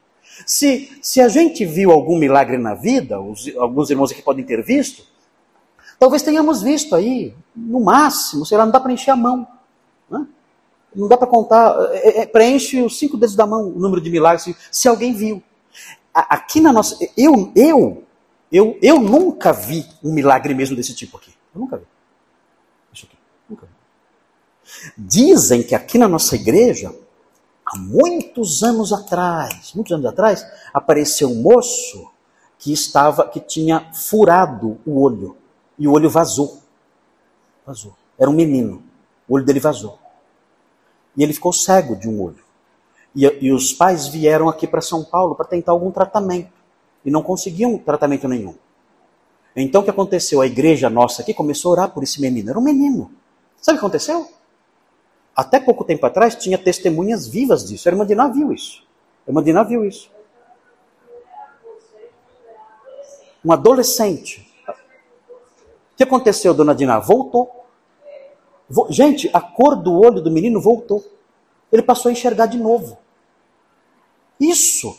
Se, se a gente viu algum milagre na vida, os, alguns irmãos aqui podem ter visto, talvez tenhamos visto aí, no máximo, sei lá, não dá para encher a mão. Né? Não dá para contar, é, é, preenche os cinco dedos da mão o número de milagres, se, se alguém viu. Aqui na nossa. Eu, eu, eu, eu nunca vi um milagre mesmo desse tipo aqui. Eu nunca vi. Isso aqui, nunca vi. Dizem que aqui na nossa igreja há muitos anos atrás, muitos anos atrás, apareceu um moço que estava, que tinha furado o olho e o olho vazou. Vazou. Era um menino. O olho dele vazou. E ele ficou cego de um olho. E, e os pais vieram aqui para São Paulo para tentar algum tratamento. E não conseguiam tratamento nenhum. Então o que aconteceu? A igreja nossa aqui começou a orar por esse menino. Era um menino. Sabe o que aconteceu? Até pouco tempo atrás tinha testemunhas vivas disso. A irmã Diná viu isso. A irmã Diná viu isso. Um adolescente. O que aconteceu, dona Diná? Voltou. Gente, a cor do olho do menino voltou. Ele passou a enxergar de novo. Isso.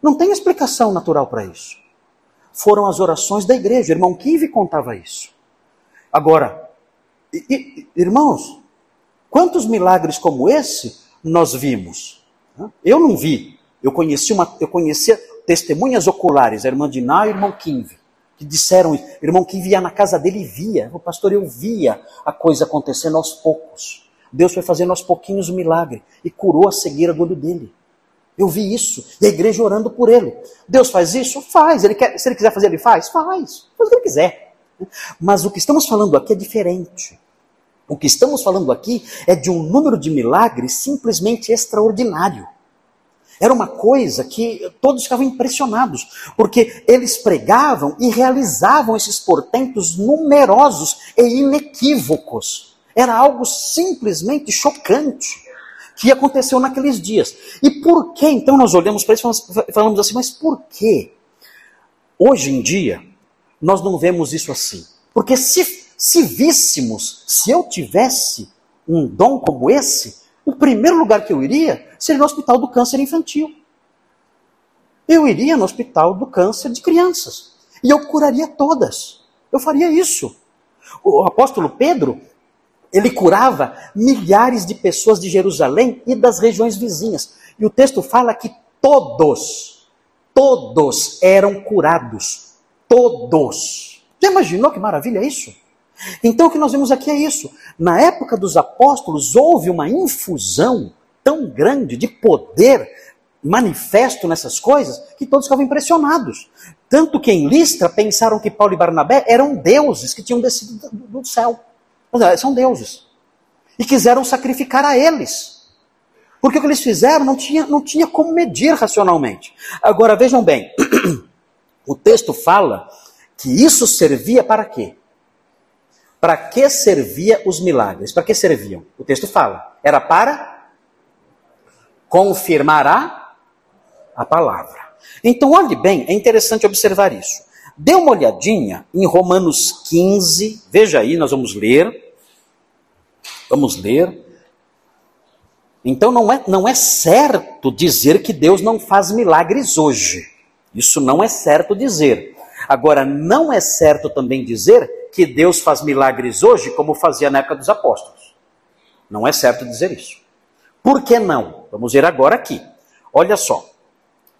Não tem explicação natural para isso. Foram as orações da igreja. Irmão Kive contava isso. Agora, irmãos, Quantos milagres como esse nós vimos? Eu não vi. Eu conheci uma, eu conhecia testemunhas oculares, a irmã Diná e o irmão Kinve, que disseram, o irmão Kinve ia na casa dele e via, o pastor, eu via a coisa acontecendo aos poucos. Deus foi fazendo aos pouquinhos o milagre e curou a cegueira do olho dele. Eu vi isso. E a igreja orando por ele. Deus faz isso? Faz. Ele quer, se ele quiser fazer, ele faz? Faz. Faz o que ele quiser. Mas o que estamos falando aqui é diferente. O que estamos falando aqui é de um número de milagres simplesmente extraordinário. Era uma coisa que todos ficavam impressionados, porque eles pregavam e realizavam esses portentos numerosos e inequívocos. Era algo simplesmente chocante que aconteceu naqueles dias. E por que então nós olhamos para isso e falamos assim, mas por que hoje em dia nós não vemos isso assim? Porque se, se víssemos, se eu tivesse um dom como esse, o primeiro lugar que eu iria seria no hospital do câncer infantil. Eu iria no hospital do câncer de crianças. E eu curaria todas. Eu faria isso. O apóstolo Pedro, ele curava milhares de pessoas de Jerusalém e das regiões vizinhas. E o texto fala que todos, todos eram curados. Todos. Já imaginou que maravilha isso? Então o que nós vemos aqui é isso. Na época dos apóstolos houve uma infusão tão grande de poder manifesto nessas coisas que todos ficavam impressionados. Tanto que em Listra pensaram que Paulo e Barnabé eram deuses que tinham descido do céu. É, são deuses. E quiseram sacrificar a eles. Porque o que eles fizeram não tinha, não tinha como medir racionalmente. Agora vejam bem, o texto fala que isso servia para quê? Para que servia os milagres? Para que serviam? O texto fala. Era para confirmar a, a palavra. Então, olhe bem, é interessante observar isso. Dê uma olhadinha em Romanos 15, veja aí, nós vamos ler. Vamos ler. Então não é, não é certo dizer que Deus não faz milagres hoje. Isso não é certo dizer. Agora, não é certo também dizer que Deus faz milagres hoje como fazia na época dos apóstolos. Não é certo dizer isso. Por que não? Vamos ver agora aqui. Olha só.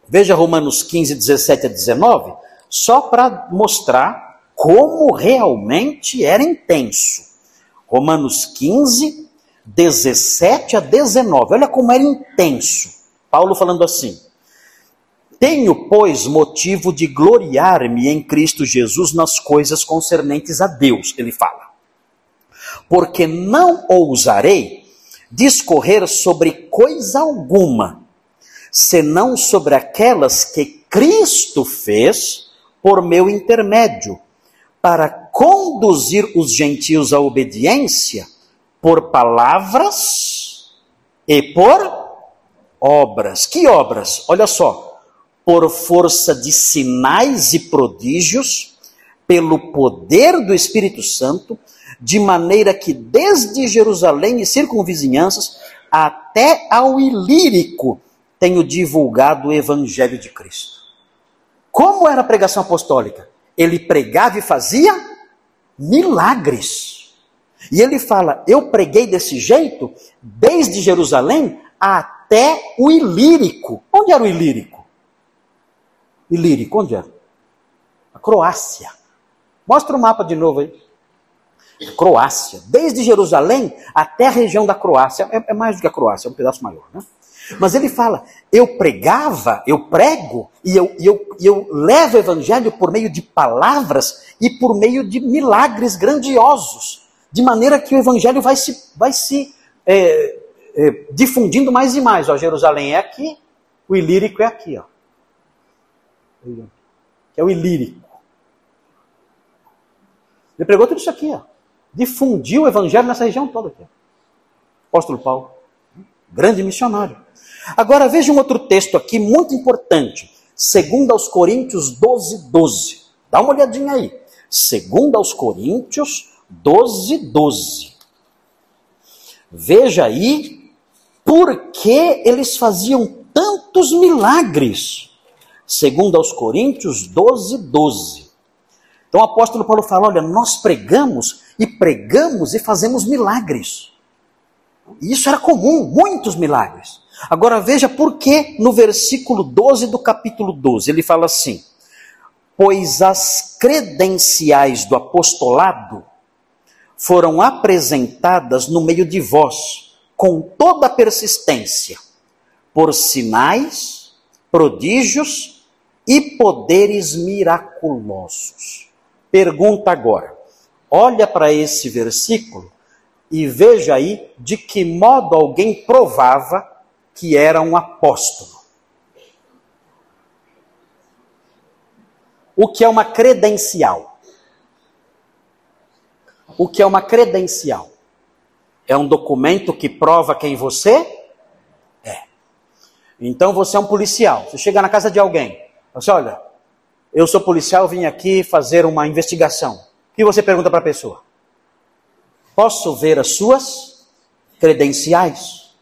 Veja Romanos 15, 17 a 19 só para mostrar como realmente era intenso. Romanos 15, 17 a 19. Olha como era intenso. Paulo falando assim: Tenho, pois, motivo de gloriar-me em Cristo Jesus nas coisas concernentes a Deus, ele fala. Porque não ousarei discorrer sobre coisa alguma, senão sobre aquelas que Cristo fez por meu intermédio, para conduzir os gentios à obediência por palavras e por obras. Que obras? Olha só. Por força de sinais e prodígios, pelo poder do Espírito Santo, de maneira que desde Jerusalém e circunvizinhanças até ao Ilírico tenho divulgado o Evangelho de Cristo. Como era a pregação apostólica? Ele pregava e fazia milagres. E ele fala: Eu preguei desse jeito desde Jerusalém até o Ilírico. Onde era o Ilírico? Ilírico, onde era? A Croácia. Mostra o mapa de novo aí. Croácia. Desde Jerusalém até a região da Croácia. É, é mais do que a Croácia, é um pedaço maior, né? Mas ele fala: eu pregava, eu prego e eu, eu, eu levo o evangelho por meio de palavras e por meio de milagres grandiosos, de maneira que o evangelho vai se, vai se é, é, difundindo mais e mais. Ó, Jerusalém é aqui, o Ilírico é aqui, ó. Que é o Ilírico. Ele pregou tudo isso aqui, ó. Difundiu o evangelho nessa região toda aqui. Apóstolo Paulo, grande missionário. Agora veja um outro texto aqui muito importante. Segundo aos Coríntios 12, 12. Dá uma olhadinha aí. Segundo aos Coríntios 12, 12. Veja aí por que eles faziam tantos milagres. Segundo aos Coríntios 12, 12. Então o apóstolo Paulo fala: olha, nós pregamos e pregamos e fazemos milagres. E isso era comum, muitos milagres. Agora veja por que no versículo 12 do capítulo 12 ele fala assim: Pois as credenciais do apostolado foram apresentadas no meio de vós, com toda a persistência, por sinais, prodígios e poderes miraculosos. Pergunta agora: olha para esse versículo e veja aí de que modo alguém provava que era um apóstolo. O que é uma credencial? O que é uma credencial? É um documento que prova quem você é. Então você é um policial. Você chega na casa de alguém. Você olha, eu sou policial, vim aqui fazer uma investigação. O que você pergunta para a pessoa? Posso ver as suas credenciais?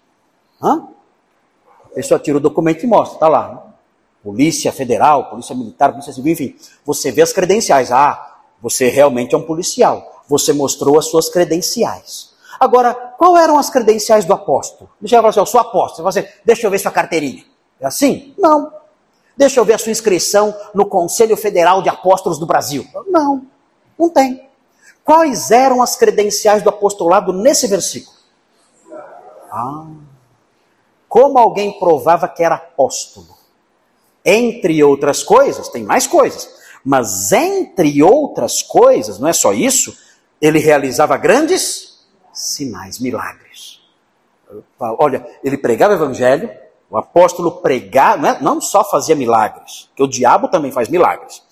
Hã? A pessoa tira o documento e mostra, está lá. Polícia Federal, Polícia Militar, Polícia Civil, enfim. Você vê as credenciais. Ah, você realmente é um policial. Você mostrou as suas credenciais. Agora, qual eram as credenciais do apóstolo? Deixa eu falar assim, eu sou apóstolo. Você, deixa eu ver sua carteirinha. É assim? Não. Deixa eu ver a sua inscrição no Conselho Federal de Apóstolos do Brasil. Não, não tem. Quais eram as credenciais do apostolado nesse versículo? Ah, como alguém provava que era apóstolo? Entre outras coisas, tem mais coisas, mas entre outras coisas, não é só isso, ele realizava grandes sinais, milagres. Olha, ele pregava o evangelho, o apóstolo pregava, não, é, não só fazia milagres, que o diabo também faz milagres,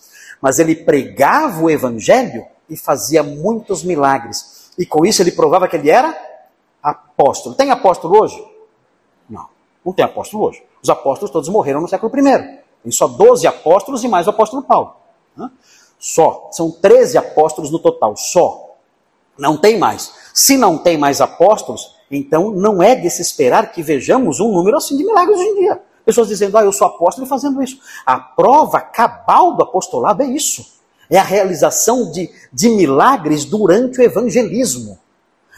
mas ele pregava o evangelho e fazia muitos milagres. E com isso ele provava que ele era apóstolo. Tem apóstolo hoje? Não, tem apóstolo hoje. Os apóstolos todos morreram no século I. Tem só 12 apóstolos e mais o apóstolo Paulo. Só. São 13 apóstolos no total, só. Não tem mais. Se não tem mais apóstolos, então não é de se esperar que vejamos um número assim de milagres hoje em dia. Pessoas dizendo, ah, eu sou apóstolo e fazendo isso. A prova cabal do apostolado é isso é a realização de, de milagres durante o evangelismo.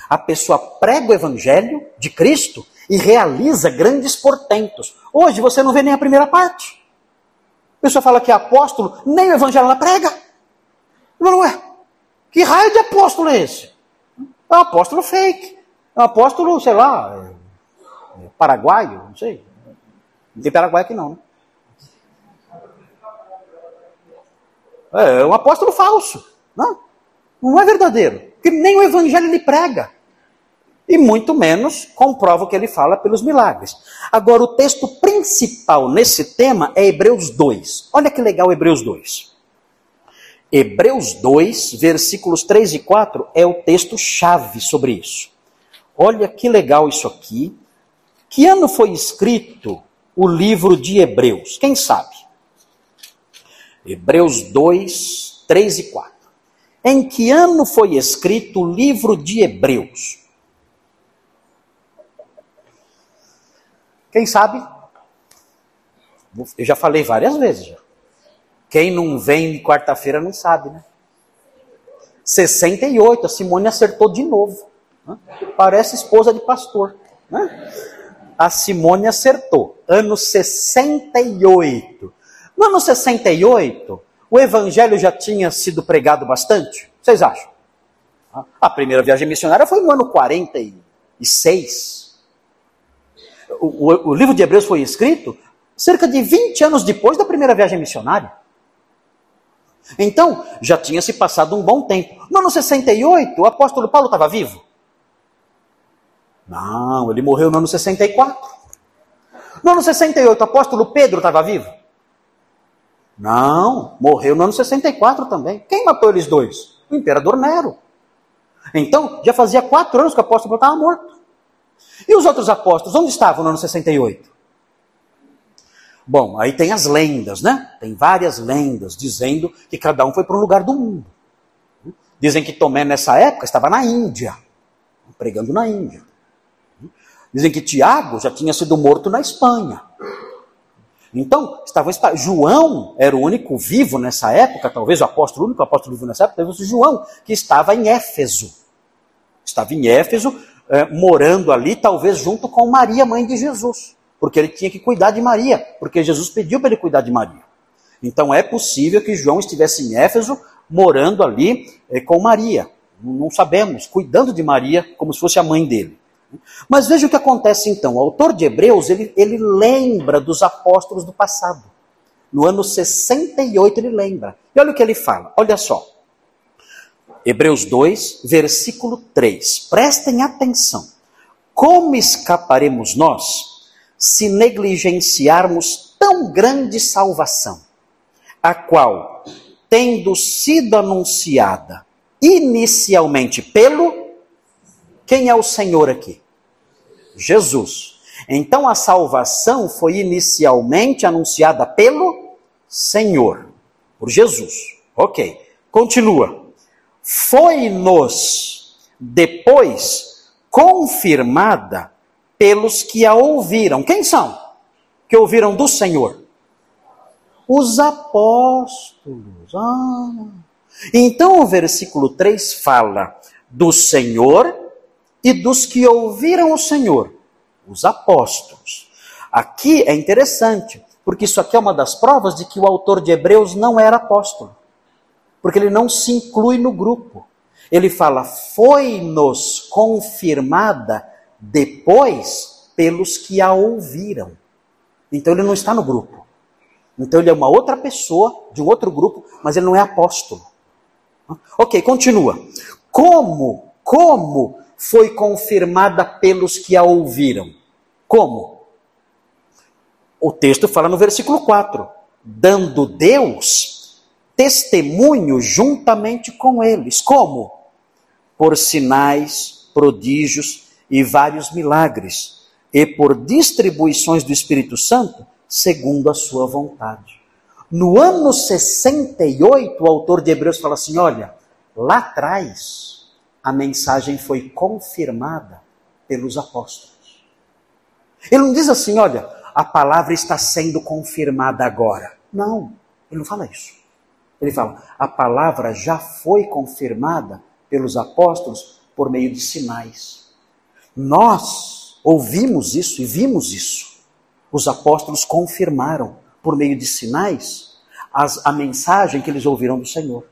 A pessoa prega o evangelho de Cristo e realiza grandes portentos. Hoje você não vê nem a primeira parte. A pessoa fala que é apóstolo, nem o evangelho ela prega. Não é? Que raio de apóstolo é esse? É um apóstolo fake. É um apóstolo, sei lá, é, é paraguaio, não sei. Não tem paraguai aqui não, né? É, é um apóstolo falso. Não, não é verdadeiro. Que nem o evangelho ele prega. E muito menos comprova o que ele fala pelos milagres. Agora, o texto principal nesse tema é Hebreus 2. Olha que legal Hebreus 2. Hebreus 2, versículos 3 e 4 é o texto chave sobre isso. Olha que legal isso aqui. Que ano foi escrito o livro de Hebreus? Quem sabe? Hebreus 2, 3 e 4. Em que ano foi escrito o livro de Hebreus? Quem sabe? Eu já falei várias vezes. Já. Quem não vem quarta-feira não sabe, né? 68, a Simone acertou de novo. Né? Parece esposa de pastor. Né? A Simone acertou. Ano 68. No ano 68, o evangelho já tinha sido pregado bastante? Vocês acham? A primeira viagem missionária foi no ano 46. O, o, livro de Hebreus foi escrito cerca de 20 anos depois da primeira viagem missionária. Então, já tinha se passado um bom tempo. No ano 68, o apóstolo Paulo estava vivo? Não, ele morreu no ano 64. No ano 68, o apóstolo Pedro estava vivo? Não, morreu no ano 64 também. Quem matou eles dois? O imperador Nero. Então, já fazia quatro anos que o apóstolo estava morto. E os outros apóstolos, onde estavam no ano 68? Bom, aí tem as lendas, né? Tem várias lendas dizendo que cada um foi para um lugar do mundo. Dizem que Tomé, nessa época, estava na Índia, pregando na Índia. Dizem que Tiago já tinha sido morto na Espanha. Então, estavam João era o único vivo nessa época, talvez o apóstolo, o único apóstolo vivo nessa época, talvez João, que estava em Éfeso. Estava em Éfeso, é, morando ali, talvez junto com Maria, mãe de Jesus. porque ele tinha que cuidar de Maria, porque Jesus pediu para ele cuidar de Maria. Então é possível que João estivesse em Éfeso, morando ali é, com Maria. Não sabemos, cuidando de Maria como se fosse a mãe dele. Mas veja o que acontece então. O autor de Hebreus, ele, ele lembra dos apóstolos do passado. No ano 68 ele lembra. E olha o que ele fala, olha só. Hebreus 2, versículo 3. Prestem atenção. Como escaparemos nós se negligenciarmos tão grande salvação, a qual, tendo sido anunciada inicialmente pelo. Quem é o Senhor aqui? Jesus. Então a salvação foi inicialmente anunciada pelo Senhor, por Jesus. Ok. Continua. Foi-nos depois confirmada pelos que a ouviram. Quem são? Que ouviram do Senhor? Os apóstolos. Ah. Então o versículo 3 fala do Senhor e dos que ouviram o Senhor os apóstolos. Aqui é interessante, porque isso aqui é uma das provas de que o autor de Hebreus não era apóstolo, porque ele não se inclui no grupo. Ele fala, foi-nos confirmada depois pelos que a ouviram. Então ele não está no grupo. Então ele é uma outra pessoa, de um outro grupo, mas ele não é apóstolo. Ok, continua. Como, como foi confirmada pelos que a ouviram? Como? O texto fala no versículo 4: dando Deus testemunho juntamente com eles. Como? Por sinais, prodígios e vários milagres, e por distribuições do Espírito Santo, segundo a sua vontade. No ano 68, o autor de Hebreus fala assim: olha, lá atrás a mensagem foi confirmada pelos apóstolos. Ele não diz assim, olha, a palavra está sendo confirmada agora. Não, ele não fala isso. Ele fala, a palavra já foi confirmada pelos apóstolos por meio de sinais. Nós ouvimos isso e vimos isso. Os apóstolos confirmaram por meio de sinais as, a mensagem que eles ouviram do Senhor.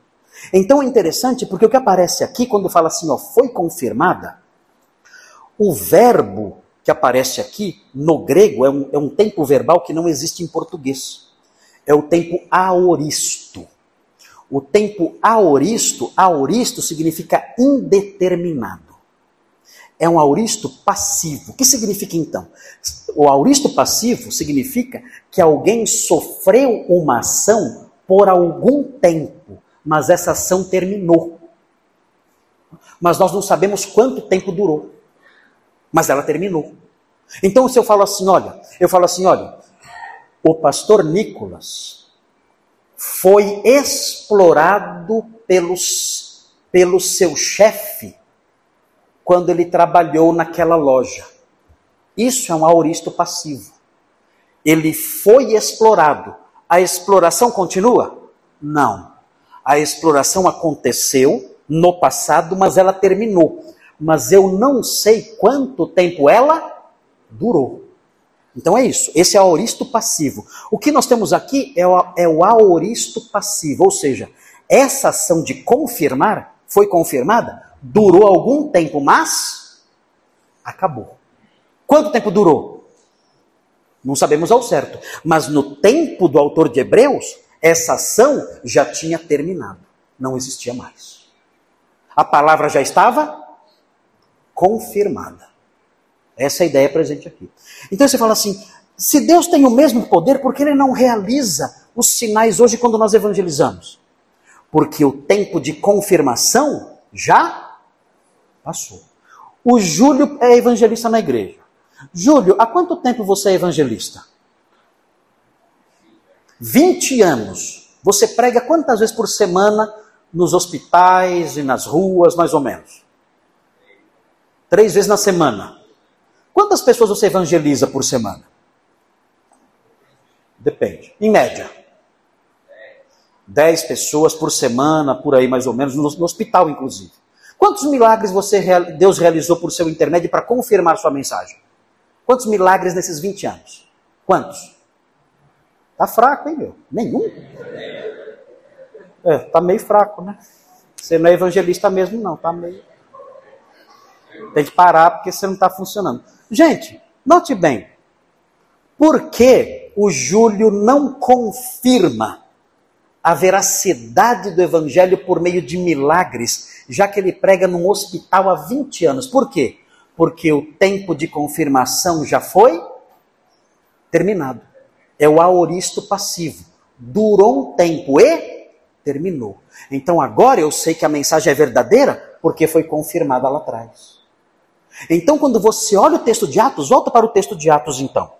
Então é interessante porque o que aparece aqui, quando fala assim, ó, foi confirmada, o verbo que aparece aqui, no grego, é um, é um tempo verbal que não existe em português. É o tempo aoristo. O tempo aoristo, aoristo significa indeterminado. É um aoristo passivo. O que significa então? O aoristo passivo significa que alguém sofreu uma ação por algum tempo, mas essa ação terminou. Mas nós não sabemos quanto tempo durou mas ela terminou. Então, se eu falo assim, olha, eu falo assim, olha, o pastor Nicolas foi explorado pelos, pelo seu chefe quando ele trabalhou naquela loja. Isso é um auristo passivo. Ele foi explorado. A exploração continua? Não. A exploração aconteceu no passado, mas ela terminou mas eu não sei quanto tempo ela durou. Então é isso, esse é o aoristo passivo. O que nós temos aqui é o, é o aoristo passivo, ou seja, essa ação de confirmar foi confirmada, durou algum tempo, mas acabou. Quanto tempo durou? Não sabemos ao certo, mas no tempo do autor de Hebreus, essa ação já tinha terminado, não existia mais. A palavra já estava confirmada. Essa é a ideia presente aqui. Então você fala assim: se Deus tem o mesmo poder, por que ele não realiza os sinais hoje quando nós evangelizamos? Porque o tempo de confirmação já passou. O Júlio é evangelista na igreja. Júlio, há quanto tempo você é evangelista? 20 anos. Você prega quantas vezes por semana nos hospitais e nas ruas, mais ou menos? Três vezes na semana. Quantas pessoas você evangeliza por semana? Depende. Em média. Dez pessoas por semana, por aí mais ou menos, no, no hospital, inclusive. Quantos milagres você Deus realizou por seu intermédio para confirmar sua mensagem? Quantos milagres nesses 20 anos? Quantos? Tá fraco, hein, meu? Nenhum? É, tá meio fraco, né? Você não é evangelista mesmo, não, tá meio. Tem que parar porque você não está funcionando. Gente, note bem. Por que o Júlio não confirma a veracidade do evangelho por meio de milagres, já que ele prega num hospital há 20 anos? Por quê? Porque o tempo de confirmação já foi terminado. É o aoristo passivo. Durou um tempo e terminou. Então agora eu sei que a mensagem é verdadeira porque foi confirmada lá atrás. Então quando você olha o texto de Atos, volta para o texto de Atos então.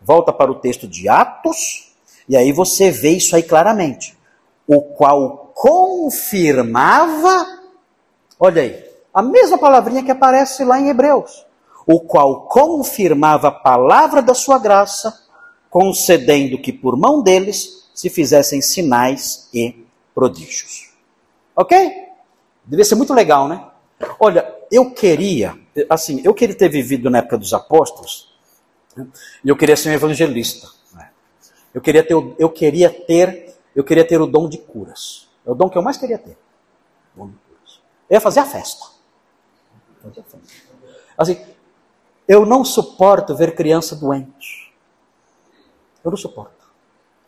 Volta para o texto de Atos e aí você vê isso aí claramente. O qual confirmava, olha aí, a mesma palavrinha que aparece lá em Hebreus. O qual confirmava a palavra da sua graça concedendo que por mão deles se fizessem sinais e prodígios. Ok? Devia ser muito legal, né? Olha, eu queria, assim, eu queria ter vivido na época dos apóstolos, né? e eu queria ser um evangelista. Né? Eu queria ter, eu queria ter, eu queria ter o dom de curas. É o dom que eu mais queria ter. Eu ia fazer a festa. Assim, eu não suporto ver criança doente. Eu não suporto.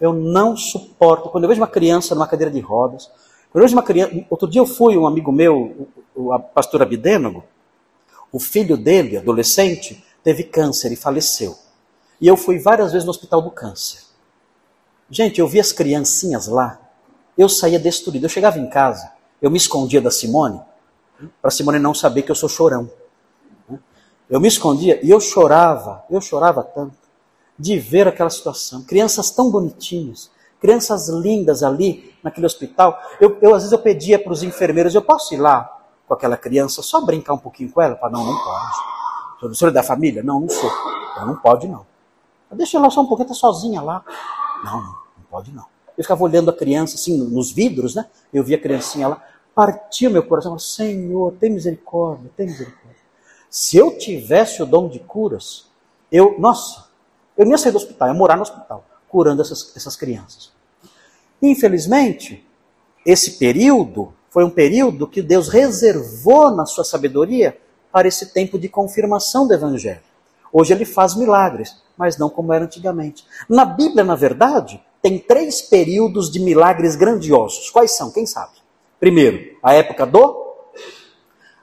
Eu não suporto. Quando eu vejo uma criança numa cadeira de rodas, quando eu vejo uma criança. Outro dia eu fui, um amigo meu, o, o pastor Abidênago, o filho dele, adolescente, teve câncer e faleceu. E eu fui várias vezes no hospital do câncer. Gente, eu vi as criancinhas lá, eu saía destruído. Eu chegava em casa, eu me escondia da Simone, para Simone não saber que eu sou chorão. Eu me escondia e eu chorava, eu chorava tanto de ver aquela situação. Crianças tão bonitinhas, crianças lindas ali naquele hospital. Eu, eu às vezes eu pedia para os enfermeiros, eu posso ir lá com aquela criança, só brincar um pouquinho com ela? Para não, não pode. Senhor é da família? Não, não sou. Não, não pode não. Deixa ela só um pouquinho, tá sozinha lá. Não, não, não pode não. Eu ficava olhando a criança assim nos vidros, né? Eu via a criancinha lá, partia meu coração. Senhor, tem misericórdia, tem misericórdia. Se eu tivesse o dom de curas, eu, nossa, eu nem ia sair do hospital, ia morar no hospital, curando essas, essas crianças. Infelizmente, esse período foi um período que Deus reservou na sua sabedoria para esse tempo de confirmação do Evangelho. Hoje ele faz milagres, mas não como era antigamente. Na Bíblia, na verdade, tem três períodos de milagres grandiosos. Quais são? Quem sabe? Primeiro, a época do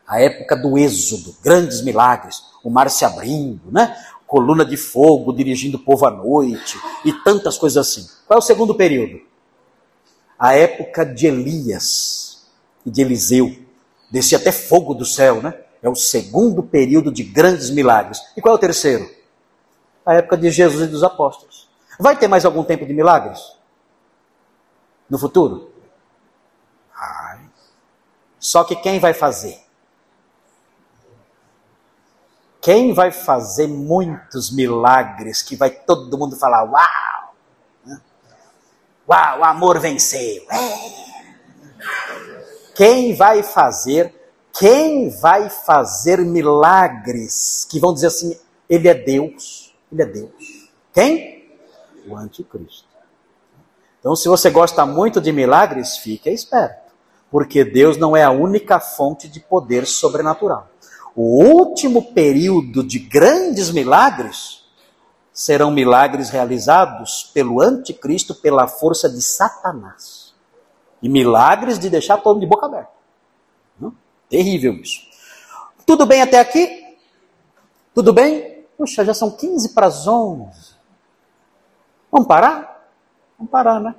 a época do êxodo, grandes milagres, o mar se abrindo, né? coluna de fogo dirigindo o povo à noite e tantas coisas assim. Qual é o segundo período? A época de Elias e de Eliseu. Descia até fogo do céu, né? É o segundo período de grandes milagres. E qual é o terceiro? A época de Jesus e dos apóstolos. Vai ter mais algum tempo de milagres? No futuro? Ai. Só que quem vai fazer? Quem vai fazer muitos milagres que vai todo mundo falar: Uau! Né? Uau, o amor venceu. É. Quem vai fazer? Quem vai fazer milagres que vão dizer assim: Ele é Deus? Ele é Deus. Quem? O anticristo. Então, se você gosta muito de milagres, fique esperto, porque Deus não é a única fonte de poder sobrenatural o último período de grandes milagres serão milagres realizados pelo anticristo pela força de Satanás. E milagres de deixar todo mundo de boca aberta. Terrível isso. Tudo bem até aqui? Tudo bem? Puxa, já são 15 para as 11. Vamos parar? Vamos parar, né?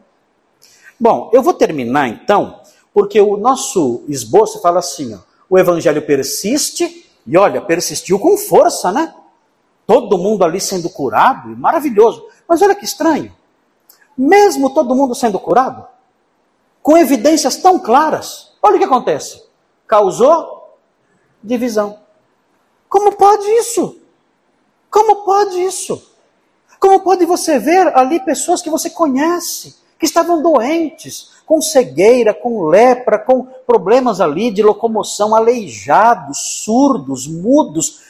Bom, eu vou terminar então, porque o nosso esboço fala assim: ó, o evangelho persiste e olha, persistiu com força, né? Todo mundo ali sendo curado, maravilhoso. Mas olha que estranho. Mesmo todo mundo sendo curado, com evidências tão claras, olha o que acontece. Causou divisão. Como pode isso? Como pode isso? Como pode você ver ali pessoas que você conhece, que estavam doentes, com cegueira, com lepra, com problemas ali de locomoção, aleijados, surdos, mudos,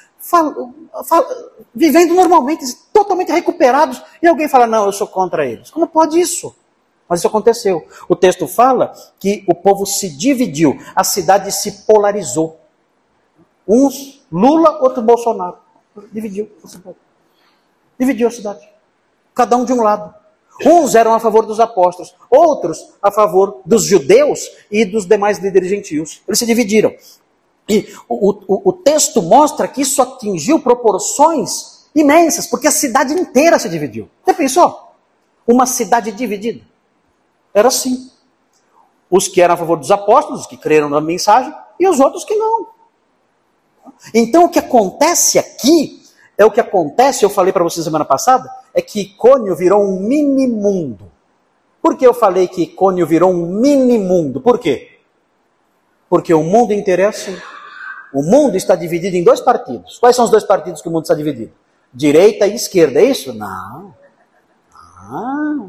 vivendo normalmente, totalmente recuperados, e alguém fala: Não, eu sou contra eles. Como pode isso? Mas isso aconteceu. O texto fala que o povo se dividiu, a cidade se polarizou. Uns Lula, outros Bolsonaro. Dividiu a cidade. Dividiu a cidade. Cada um de um lado. Uns eram a favor dos apóstolos, outros a favor dos judeus e dos demais líderes gentios. Eles se dividiram. E o, o, o texto mostra que isso atingiu proporções imensas, porque a cidade inteira se dividiu. Você pensou? Uma cidade dividida. Era assim. Os que eram a favor dos apóstolos, os que creram na mensagem, e os outros que não. Então o que acontece aqui é o que acontece, eu falei para vocês semana passada, é que Icônio virou um mini mundo. Por que eu falei que Icônio virou um mini mundo? Por quê? Porque o mundo inteiro é assim. O mundo está dividido em dois partidos. Quais são os dois partidos que o mundo está dividido? Direita e esquerda, é isso? Não. Ah.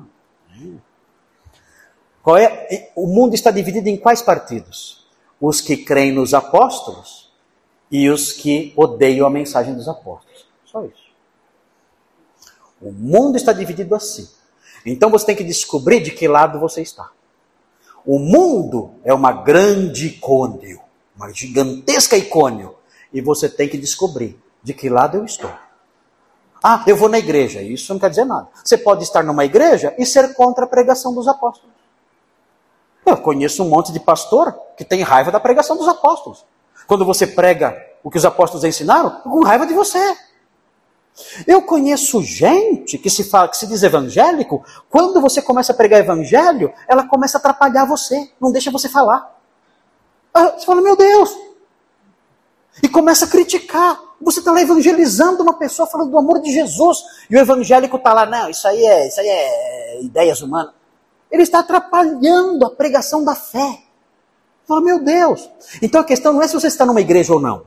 É? O mundo está dividido em quais partidos? Os que creem nos apóstolos e os que odeiam a mensagem dos apóstolos. Só isso. O mundo está dividido assim. Então você tem que descobrir de que lado você está. O mundo é uma grande cônio uma gigantesca icônio, e você tem que descobrir de que lado eu estou. Ah, eu vou na igreja. Isso não quer dizer nada. Você pode estar numa igreja e ser contra a pregação dos apóstolos. Eu conheço um monte de pastor que tem raiva da pregação dos apóstolos. Quando você prega o que os apóstolos ensinaram, com raiva de você. Eu conheço gente que se fala, que se diz evangélico, quando você começa a pregar evangelho, ela começa a atrapalhar você, não deixa você falar. Ah, você fala, meu Deus! E começa a criticar. Você está lá evangelizando uma pessoa falando do amor de Jesus. E o evangélico está lá, não, isso aí é, isso aí é ideias humanas. Ele está atrapalhando a pregação da fé. Fala, meu Deus. Então a questão não é se você está numa igreja ou não.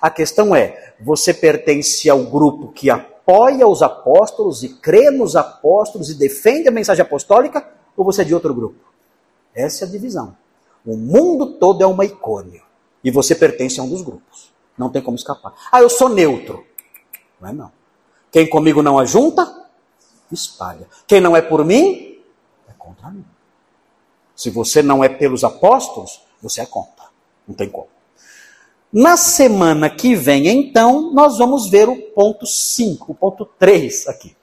A questão é, você pertence ao grupo que apoia os apóstolos e crê nos apóstolos e defende a mensagem apostólica, ou você é de outro grupo? Essa é a divisão. O mundo todo é uma icônia. E você pertence a um dos grupos. Não tem como escapar. Ah, eu sou neutro. Não é não. Quem comigo não ajunta, espalha. Quem não é por mim, Se você não é pelos apóstolos, você é contra. Não tem como. Na semana que vem, então, nós vamos ver o ponto 5, o ponto 3 aqui.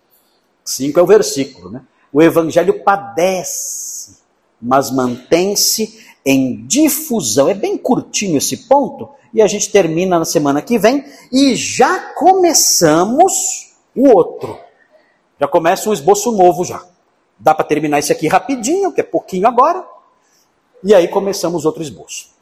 5 é o versículo, né? O evangelho padece, mas mantém-se em difusão. É bem curtinho esse ponto, e a gente termina na semana que vem e já começamos o outro. Já começa um esboço novo já. Dá para terminar esse aqui rapidinho, que é pouquinho agora, e aí começamos outro esboço.